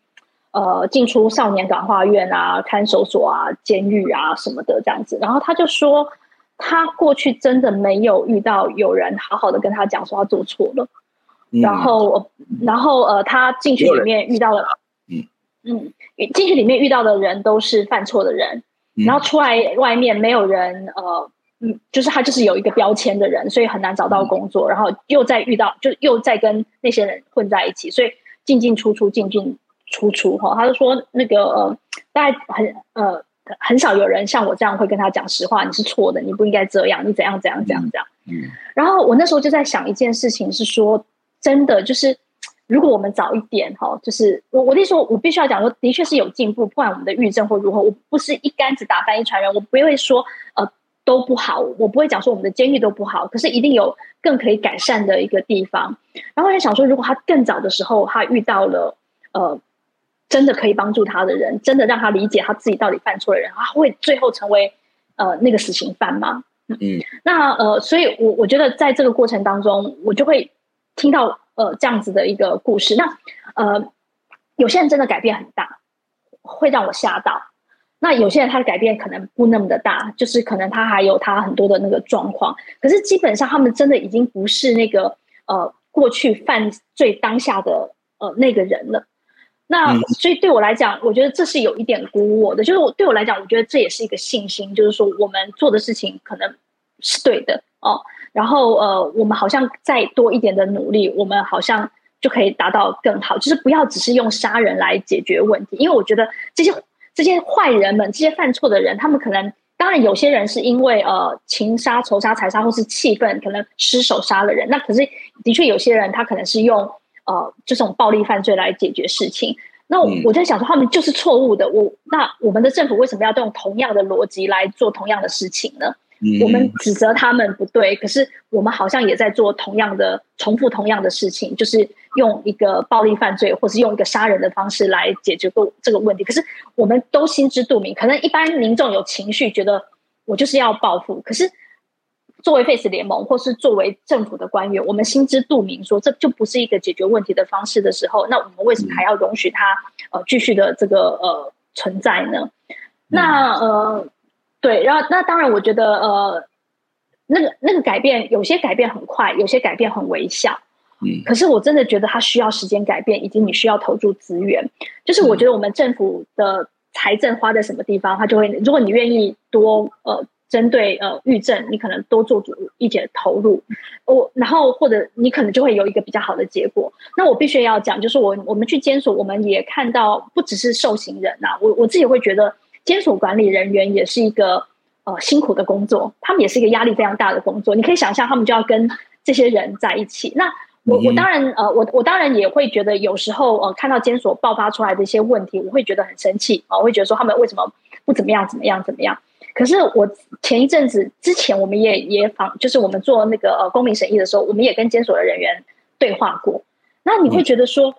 呃进出少年感化院啊、看守所啊、监狱啊什么的这样子，然后他就说他过去真的没有遇到有人好好的跟他讲说他做错了，嗯、然后然后呃他进去里面遇到了嗯嗯进去里面遇到的人都是犯错的人，嗯、然后出来外面没有人呃。嗯，就是他就是有一个标签的人，所以很难找到工作，嗯、然后又再遇到，就又再跟那些人混在一起，所以进进出出，进进出出哈。他就说那个呃，大概很呃很少有人像我这样会跟他讲实话，你是错的，你不应该这样，你怎样怎样怎样怎样。嗯。然后我那时候就在想一件事情，是说真的，就是如果我们早一点哈，就是我我那时候我必须要讲说，的确是有进步，不管我们的郁症或如何，我不是一竿子打翻一船人，我不会说呃都不好，我不会讲说我们的监狱都不好，可是一定有更可以改善的一个地方。然后我就想说，如果他更早的时候他遇到了呃真的可以帮助他的人，真的让他理解他自己到底犯错的人，他会最后成为呃那个死刑犯吗？嗯，那呃，所以我我觉得在这个过程当中，我就会听到。呃，这样子的一个故事，那呃，有些人真的改变很大，会让我吓到。那有些人他的改变可能不那么的大，就是可能他还有他很多的那个状况。可是基本上他们真的已经不是那个呃过去犯罪当下的呃那个人了。那所以对我来讲，我觉得这是有一点鼓舞我的。就是我对我来讲，我觉得这也是一个信心，就是说我们做的事情可能是对的哦。然后呃，我们好像再多一点的努力，我们好像就可以达到更好。就是不要只是用杀人来解决问题，因为我觉得这些这些坏人们、这些犯错的人，他们可能当然有些人是因为呃情杀、仇杀、财杀，或是气愤，可能失手杀了人。那可是的确有些人他可能是用呃这种暴力犯罪来解决事情。那我，我在想说，他们就是错误的。我那我们的政府为什么要用同样的逻辑来做同样的事情呢？我们指责他们不对，可是我们好像也在做同样的、重复同样的事情，就是用一个暴力犯罪，或是用一个杀人的方式来解决个这个问题。可是我们都心知肚明，可能一般民众有情绪，觉得我就是要报复。可是作为 Face 联盟，或是作为政府的官员，我们心知肚明，说这就不是一个解决问题的方式的时候，那我们为什么还要容许他呃继续的这个呃存在呢？那呃。对，然后那当然，我觉得呃，那个那个改变，有些改变很快，有些改变很微小，嗯，可是我真的觉得它需要时间改变，以及你需要投注资源。就是我觉得我们政府的财政花在什么地方，它就会，如果你愿意多呃针对呃郁症，你可能多做足一点投入，我然后或者你可能就会有一个比较好的结果。那我必须要讲，就是我我们去监所，我们也看到不只是受刑人呐、啊，我我自己会觉得。监所管理人员也是一个呃辛苦的工作，他们也是一个压力非常大的工作。你可以想象，他们就要跟这些人在一起。那我我当然呃，我我当然也会觉得，有时候呃，看到监所爆发出来的一些问题，我会觉得很生气啊，我会觉得说他们为什么不怎么样怎么样怎么样？可是我前一阵子之前，我们也也访，就是我们做那个呃公民审议的时候，我们也跟监所的人员对话过。那你会觉得说？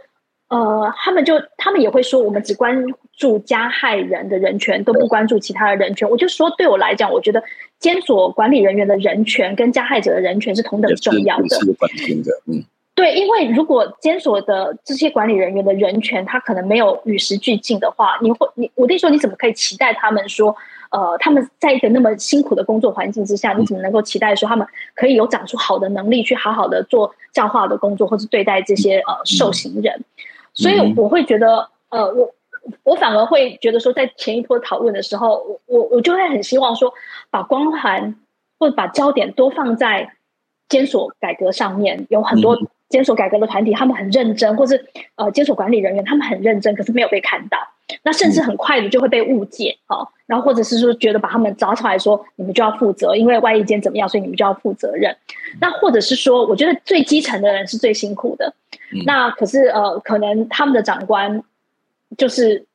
呃，他们就他们也会说，我们只关注加害人的人权，都不关注其他的人权。我就说，对我来讲，我觉得监所管理人员的人权跟加害者的人权是同等重要的。嗯，对，因为如果监所的这些管理人员的人权，他可能没有与时俱进的话，你会你我跟你说，你怎么可以期待他们说，呃，他们在一个那么辛苦的工作环境之下，你怎么能够期待说他们可以有长出好的能力去好好的做教化的工作，或是对待这些呃受刑人？所以我会觉得，呃，我我反而会觉得说，在前一波讨论的时候，我我我就会很希望说，把光环或者把焦点都放在监所改革上面。有很多监所改革的团体，他们很认真，或是呃监所管理人员他们很认真，可是没有被看到。那甚至很快的就会被误解，哦，然后或者是说觉得把他们找出来说，你们就要负责，因为外役监怎么样，所以你们就要负责任。那或者是说，我觉得最基层的人是最辛苦的。那可是呃，可能他们的长官就是，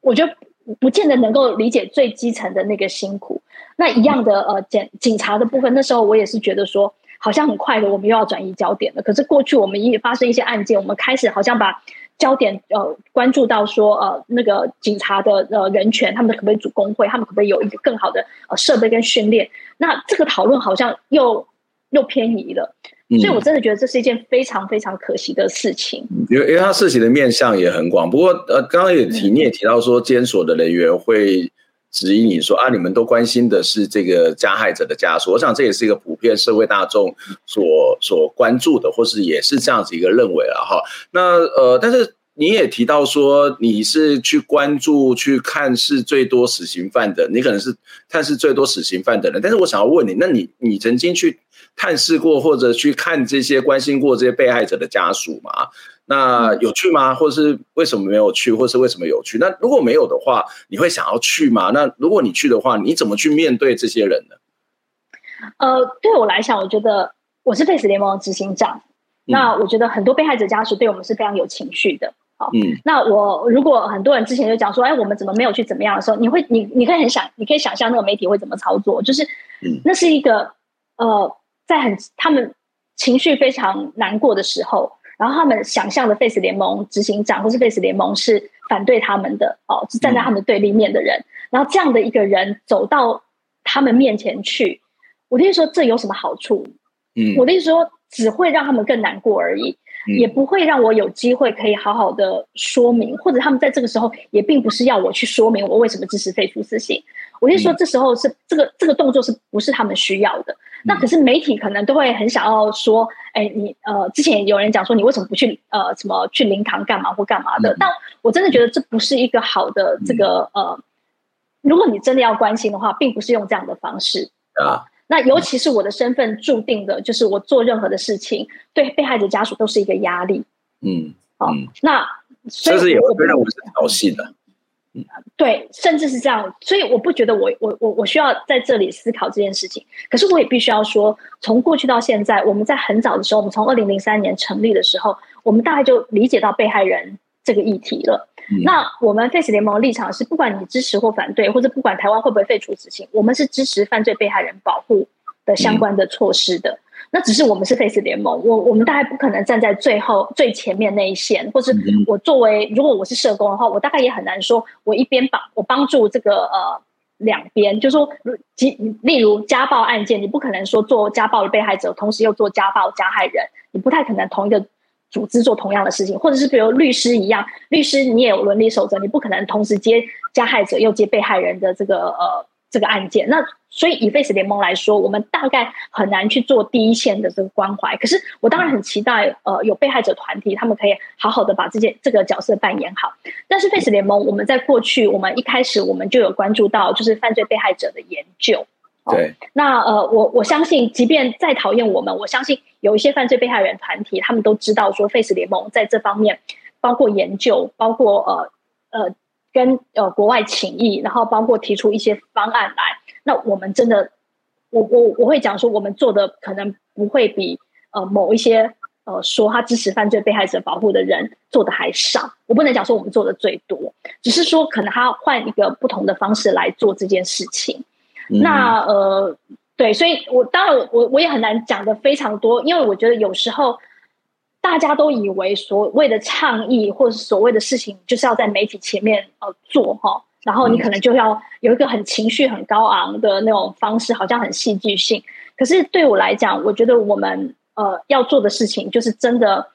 我觉得不见得能够理解最基层的那个辛苦。那一样的呃，检警察的部分，那时候我也是觉得说，好像很快的，我们又要转移焦点了。可是过去我们也发生一些案件，我们开始好像把焦点呃关注到说呃那个警察的呃人权，他们可不可以组工会，他们可不可以有一个更好的呃设备跟训练？那这个讨论好像又又偏移了。所以，我真的觉得这是一件非常非常可惜的事情。因为，因为他涉及的面向也很广。不过，呃，刚刚也提，你也提到说，监所的人员会质疑你说啊，你们都关心的是这个加害者的家属。我想这也是一个普遍社会大众所所关注的，或是也是这样子一个认为了哈。那呃，但是你也提到说，你是去关注、去看是最多死刑犯的，你可能是探视最多死刑犯的人。但是我想要问你，那你你曾经去？探视过或者去看这些关心过这些被害者的家属吗？那有去吗？或者是为什么没有去？或是为什么有去？那如果没有的话，你会想要去吗？那如果你去的话，你怎么去面对这些人呢？呃，对我来讲，我觉得我是 Face 联盟的执行长，那我觉得很多被害者家属对我们是非常有情绪的。好，嗯，那我如果很多人之前就讲说，哎，我们怎么没有去怎么样的时候，你会，你你可以很想，你可以想象那个媒体会怎么操作，就是，那是一个呃，在很他们情绪非常难过的时候，然后他们想象的 Face 联盟执行长或是 Face 联盟是反对他们的哦，是站在他们对立面的人，然后这样的一个人走到他们面前去，我的意思说，这有什么好处？嗯，我的意思说，只会让他们更难过而已。也不会让我有机会可以好好的说明，或者他们在这个时候也并不是要我去说明我为什么支持废除死刑。我就说这时候是这个这个动作是不是他们需要的？那可是媒体可能都会很想要说，哎，你呃之前有人讲说你为什么不去呃什么去灵堂干嘛或干嘛的？但我真的觉得这不是一个好的这个呃，如果你真的要关心的话，并不是用这样的方式啊。那尤其是我的身份注定的，就是我做任何的事情，对被害者家属都是一个压力。嗯，好，那甚至也会认为是挑衅的。嗯，对，甚至是这样，所以我不觉得我我我我需要在这里思考这件事情。可是我也必须要说，从过去到现在，我们在很早的时候，我们从二零零三年成立的时候，我们大概就理解到被害人这个议题了。嗯、那我们 Face 联盟的立场是，不管你支持或反对，或者不管台湾会不会废除死刑，我们是支持犯罪被害人保护的相关的措施的。嗯、那只是我们是 Face 联盟，我我们大概不可能站在最后最前面那一线，或是我作为如果我是社工的话，我大概也很难说，我一边帮我帮助这个呃两边，就是说，例如家暴案件，你不可能说做家暴的被害者，同时又做家暴加害人，你不太可能同一个。组织做同样的事情，或者是比如律师一样，律师你也有伦理守则，你不可能同时接加害者又接被害人的这个呃这个案件。那所以以 Face 联盟来说，我们大概很难去做第一线的这个关怀。可是我当然很期待呃有被害者团体，他们可以好好的把这件这个角色扮演好。但是 Face 联盟我们在过去，我们一开始我们就有关注到就是犯罪被害者的研究。对，哦、那呃，我我相信，即便再讨厌我们，我相信有一些犯罪被害人团体，他们都知道说，Face 联盟在这方面，包括研究，包括呃呃跟呃国外请益，然后包括提出一些方案来。那我们真的，我我我会讲说，我们做的可能不会比呃某一些呃说他支持犯罪被害者保护的人做的还少。我不能讲说我们做的最多，只是说可能他换一个不同的方式来做这件事情。那呃，对，所以我当然我我也很难讲的非常多，因为我觉得有时候大家都以为所谓的倡议或者是所谓的事情，就是要在媒体前面呃做哈，然后你可能就要有一个很情绪很高昂的那种方式，好像很戏剧性。可是对我来讲，我觉得我们呃要做的事情就是真的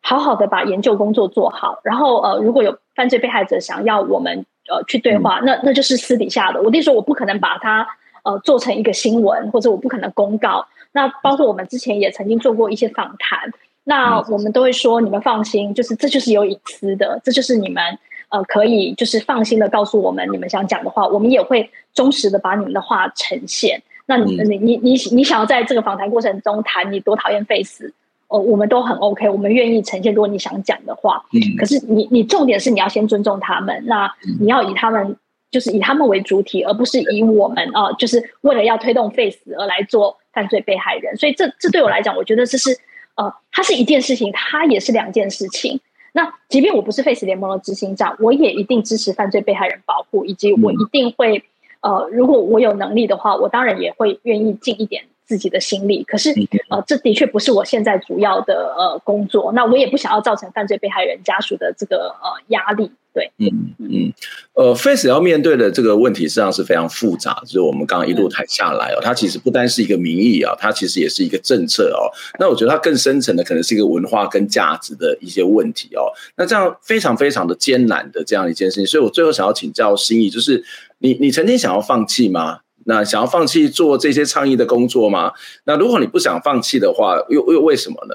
好好的把研究工作做好，然后呃如果有犯罪被害者想要我们。呃，去对话，那那就是私底下的。我弟说，我不可能把它呃做成一个新闻，或者我不可能公告。那包括我们之前也曾经做过一些访谈，那我们都会说，你们放心，就是这就是有隐私的，这就是你们呃可以就是放心的告诉我们你们想讲的话，我们也会忠实的把你们的话呈现。那你你你你你想要在这个访谈过程中谈你多讨厌 Face。哦，我们都很 OK，我们愿意呈现。如果你想讲的话，嗯，可是你你重点是你要先尊重他们，那你要以他们就是以他们为主体，而不是以我们啊、呃，就是为了要推动 Face 而来做犯罪被害人。所以这这对我来讲，我觉得这是呃，它是一件事情，它也是两件事情。那即便我不是 Face 联盟的执行长，我也一定支持犯罪被害人保护，以及我一定会呃，如果我有能力的话，我当然也会愿意尽一点。自己的心力，可是呃，这的确不是我现在主要的呃工作。那我也不想要造成犯罪被害人家属的这个呃压力。对，嗯嗯，呃，Face 要面对的这个问题实际上是非常复杂。就是我们刚刚一路谈下来哦，它其实不单是一个民意啊，它其实也是一个政策哦。那我觉得它更深层的可能是一个文化跟价值的一些问题哦。那这样非常非常的艰难的这样一件事情，所以我最后想要请教心意，就是你你曾经想要放弃吗？那想要放弃做这些倡议的工作吗？那如果你不想放弃的话，又又为什么呢？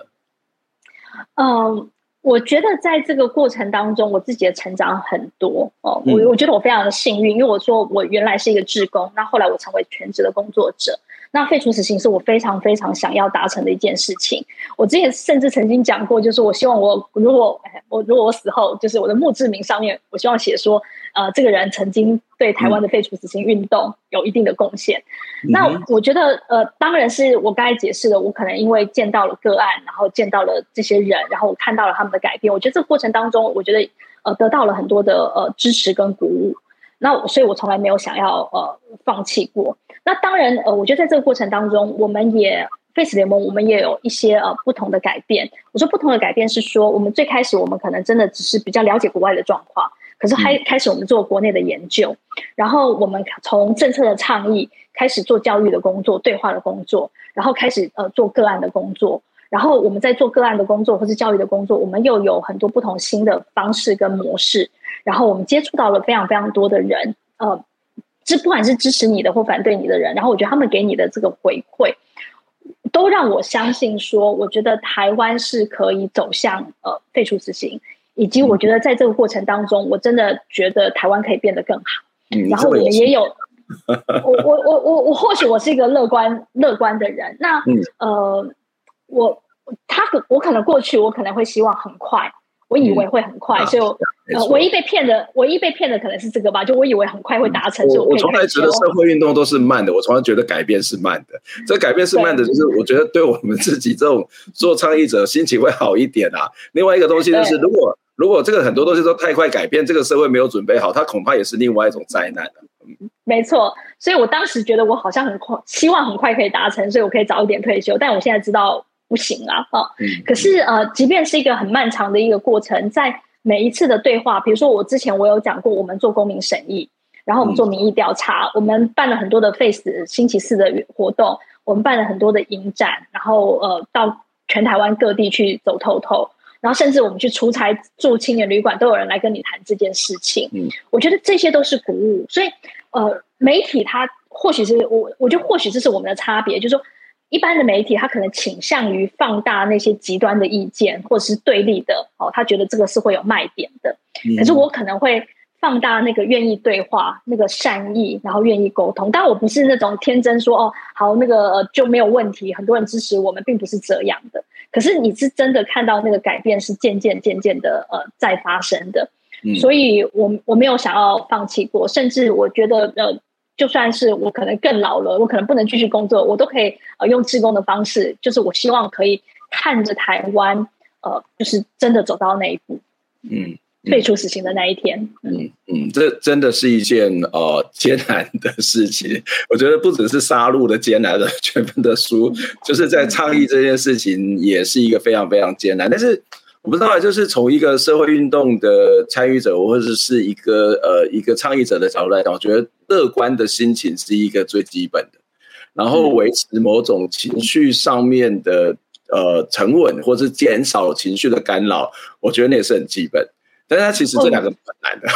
嗯，我觉得在这个过程当中，我自己的成长很多哦。我我觉得我非常的幸运，因为我说我原来是一个志工，那后来我成为全职的工作者。那废除死刑是我非常非常想要达成的一件事情。我之前甚至曾经讲过，就是我希望我如果我如果我死后，就是我的墓志铭上面，我希望写说，呃，这个人曾经对台湾的废除死刑运动有一定的贡献。嗯、那我觉得，呃，当然是我刚才解释了，我可能因为见到了个案，然后见到了这些人，然后我看到了他们的改变。我觉得这个过程当中，我觉得呃得到了很多的呃支持跟鼓舞。那所以，我从来没有想要呃放弃过。那当然，呃，我觉得在这个过程当中，我们也 Face 联盟，我们也有一些呃不同的改变。我说不同的改变是说，我们最开始我们可能真的只是比较了解国外的状况，可是开开始我们做国内的研究，然后我们从政策的倡议开始做教育的工作、对话的工作，然后开始呃做个案的工作，然后我们在做个案的工作或是教育的工作，我们又有很多不同新的方式跟模式。然后我们接触到了非常非常多的人，呃，这不管是支持你的或反对你的人，然后我觉得他们给你的这个回馈，都让我相信说，我觉得台湾是可以走向呃废除死刑，以及我觉得在这个过程当中，我真的觉得台湾可以变得更好。嗯、然后我们也有，[LAUGHS] 我我我我我或许我是一个乐观乐观的人，那、嗯、呃，我他我可能过去我可能会希望很快。我以为会很快，嗯、所以我、呃、唯一被骗的，唯一被骗的可能是这个吧。就我以为很快会达成，我我从来觉得社会运动都是慢的，我从来觉得改变是慢的。这改变是慢的，就是我觉得对我们自己这种做倡议者心情会好一点啊。另外一个东西就是，如果如果这个很多东西都太快改变，这个社会没有准备好，它恐怕也是另外一种灾难没错。所以我当时觉得我好像很快，希望很快可以达成，所以我可以早一点退休。但我现在知道。不行啊，哦，可是呃，即便是一个很漫长的一个过程，在每一次的对话，比如说我之前我有讲过，我们做公民审议，然后我们做民意调查，我们办了很多的 Face 星期四的活动，我们办了很多的影展，然后呃，到全台湾各地去走透透，然后甚至我们去出差住青年旅馆，都有人来跟你谈这件事情。嗯，我觉得这些都是鼓舞，所以呃，媒体它或许是我，我觉得或许这是我们的差别，就是说。一般的媒体，他可能倾向于放大那些极端的意见，或者是对立的哦，他觉得这个是会有卖点的。可是我可能会放大那个愿意对话、那个善意，然后愿意沟通。但我不是那种天真说哦，好，那个就没有问题，很多人支持我们，并不是这样的。可是你是真的看到那个改变是渐渐渐渐的呃在发生的，所以我我没有想要放弃过，甚至我觉得呃。就算是我可能更老了，我可能不能继续工作，我都可以呃用自工的方式，就是我希望可以看着台湾呃，就是真的走到那一步，嗯，退出死刑的那一天，嗯嗯，这真的是一件呃艰难的事情。我觉得不只是杀戮的艰难的全部的书，就是在倡议这件事情也是一个非常非常艰难，但是。我不知道，就是从一个社会运动的参与者，或者是一个呃一个倡议者的角度来讲，我觉得乐观的心情是一个最基本的，然后维持某种情绪上面的呃沉稳，或是减少情绪的干扰，我觉得那也是很基本。但是它其实这两个很难的。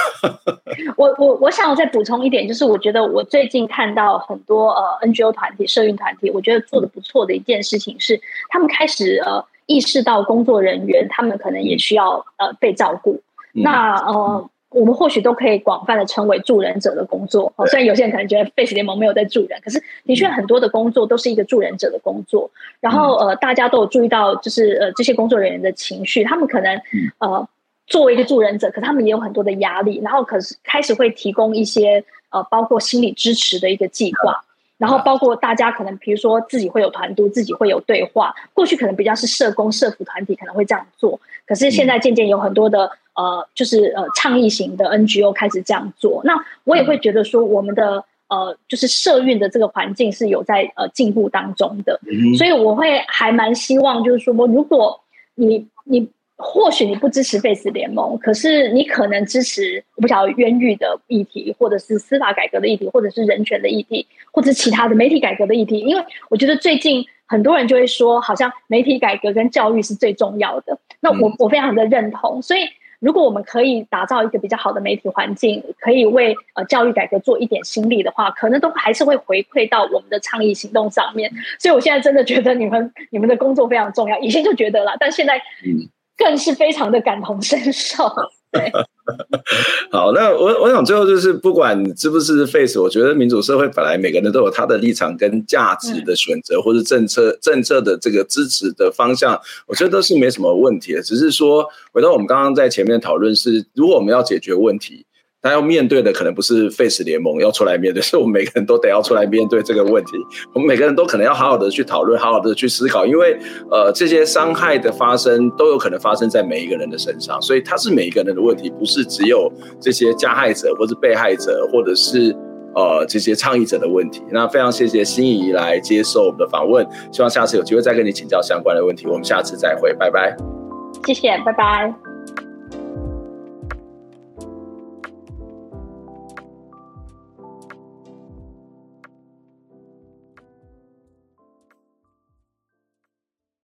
[LAUGHS] 我我我想我再补充一点，就是我觉得我最近看到很多呃 NGO 团体、社运团体，我觉得做的不错的一件事情是，他们开始呃。意识到工作人员他们可能也需要呃被照顾，嗯、那呃我们或许都可以广泛的称为助人者的工作。虽然有些人可能觉得 Face 联盟没有在助人，可是的确很多的工作都是一个助人者的工作。然后呃大家都有注意到，就是呃这些工作人员的情绪，他们可能呃作为一个助人者，可他们也有很多的压力，然后可是开始会提供一些呃包括心理支持的一个计划。然后包括大家可能，比如说自己会有团队，自己会有对话。过去可能比较是社工、社服团体可能会这样做，可是现在渐渐有很多的呃，就是呃倡议型的 NGO 开始这样做。那我也会觉得说，我们的呃，就是社运的这个环境是有在呃进步当中的。所以我会还蛮希望，就是说，如果你你。或许你不支持 Face 联盟，可是你可能支持我不晓得冤狱的议题，或者是司法改革的议题，或者是人权的议题，或者其他的媒体改革的议题。因为我觉得最近很多人就会说，好像媒体改革跟教育是最重要的。那我我非常的认同。所以如果我们可以打造一个比较好的媒体环境，可以为呃教育改革做一点心力的话，可能都还是会回馈到我们的倡议行动上面。所以我现在真的觉得你们你们的工作非常重要。以前就觉得了，但现在嗯。更是非常的感同身受。[LAUGHS] 对，好，那我我想最后就是，不管是不是 Face，我觉得民主社会本来每个人都有他的立场跟价值的选择，或者政策政策的这个支持的方向，我觉得都是没什么问题的。只是说，回到我们刚刚在前面讨论是，如果我们要解决问题。他要面对的可能不是 Face 联盟要出来面对，[LAUGHS] 是我们每个人都得要出来面对这个问题。我们每个人都可能要好好的去讨论，好好的去思考，因为呃，这些伤害的发生都有可能发生在每一个人的身上，所以它是每一个人的问题，不是只有这些加害者或是被害者，或者是呃这些倡议者的问题。那非常谢谢心怡来接受我们的访问，希望下次有机会再跟你请教相关的问题。我们下次再会，拜拜。谢谢，拜拜。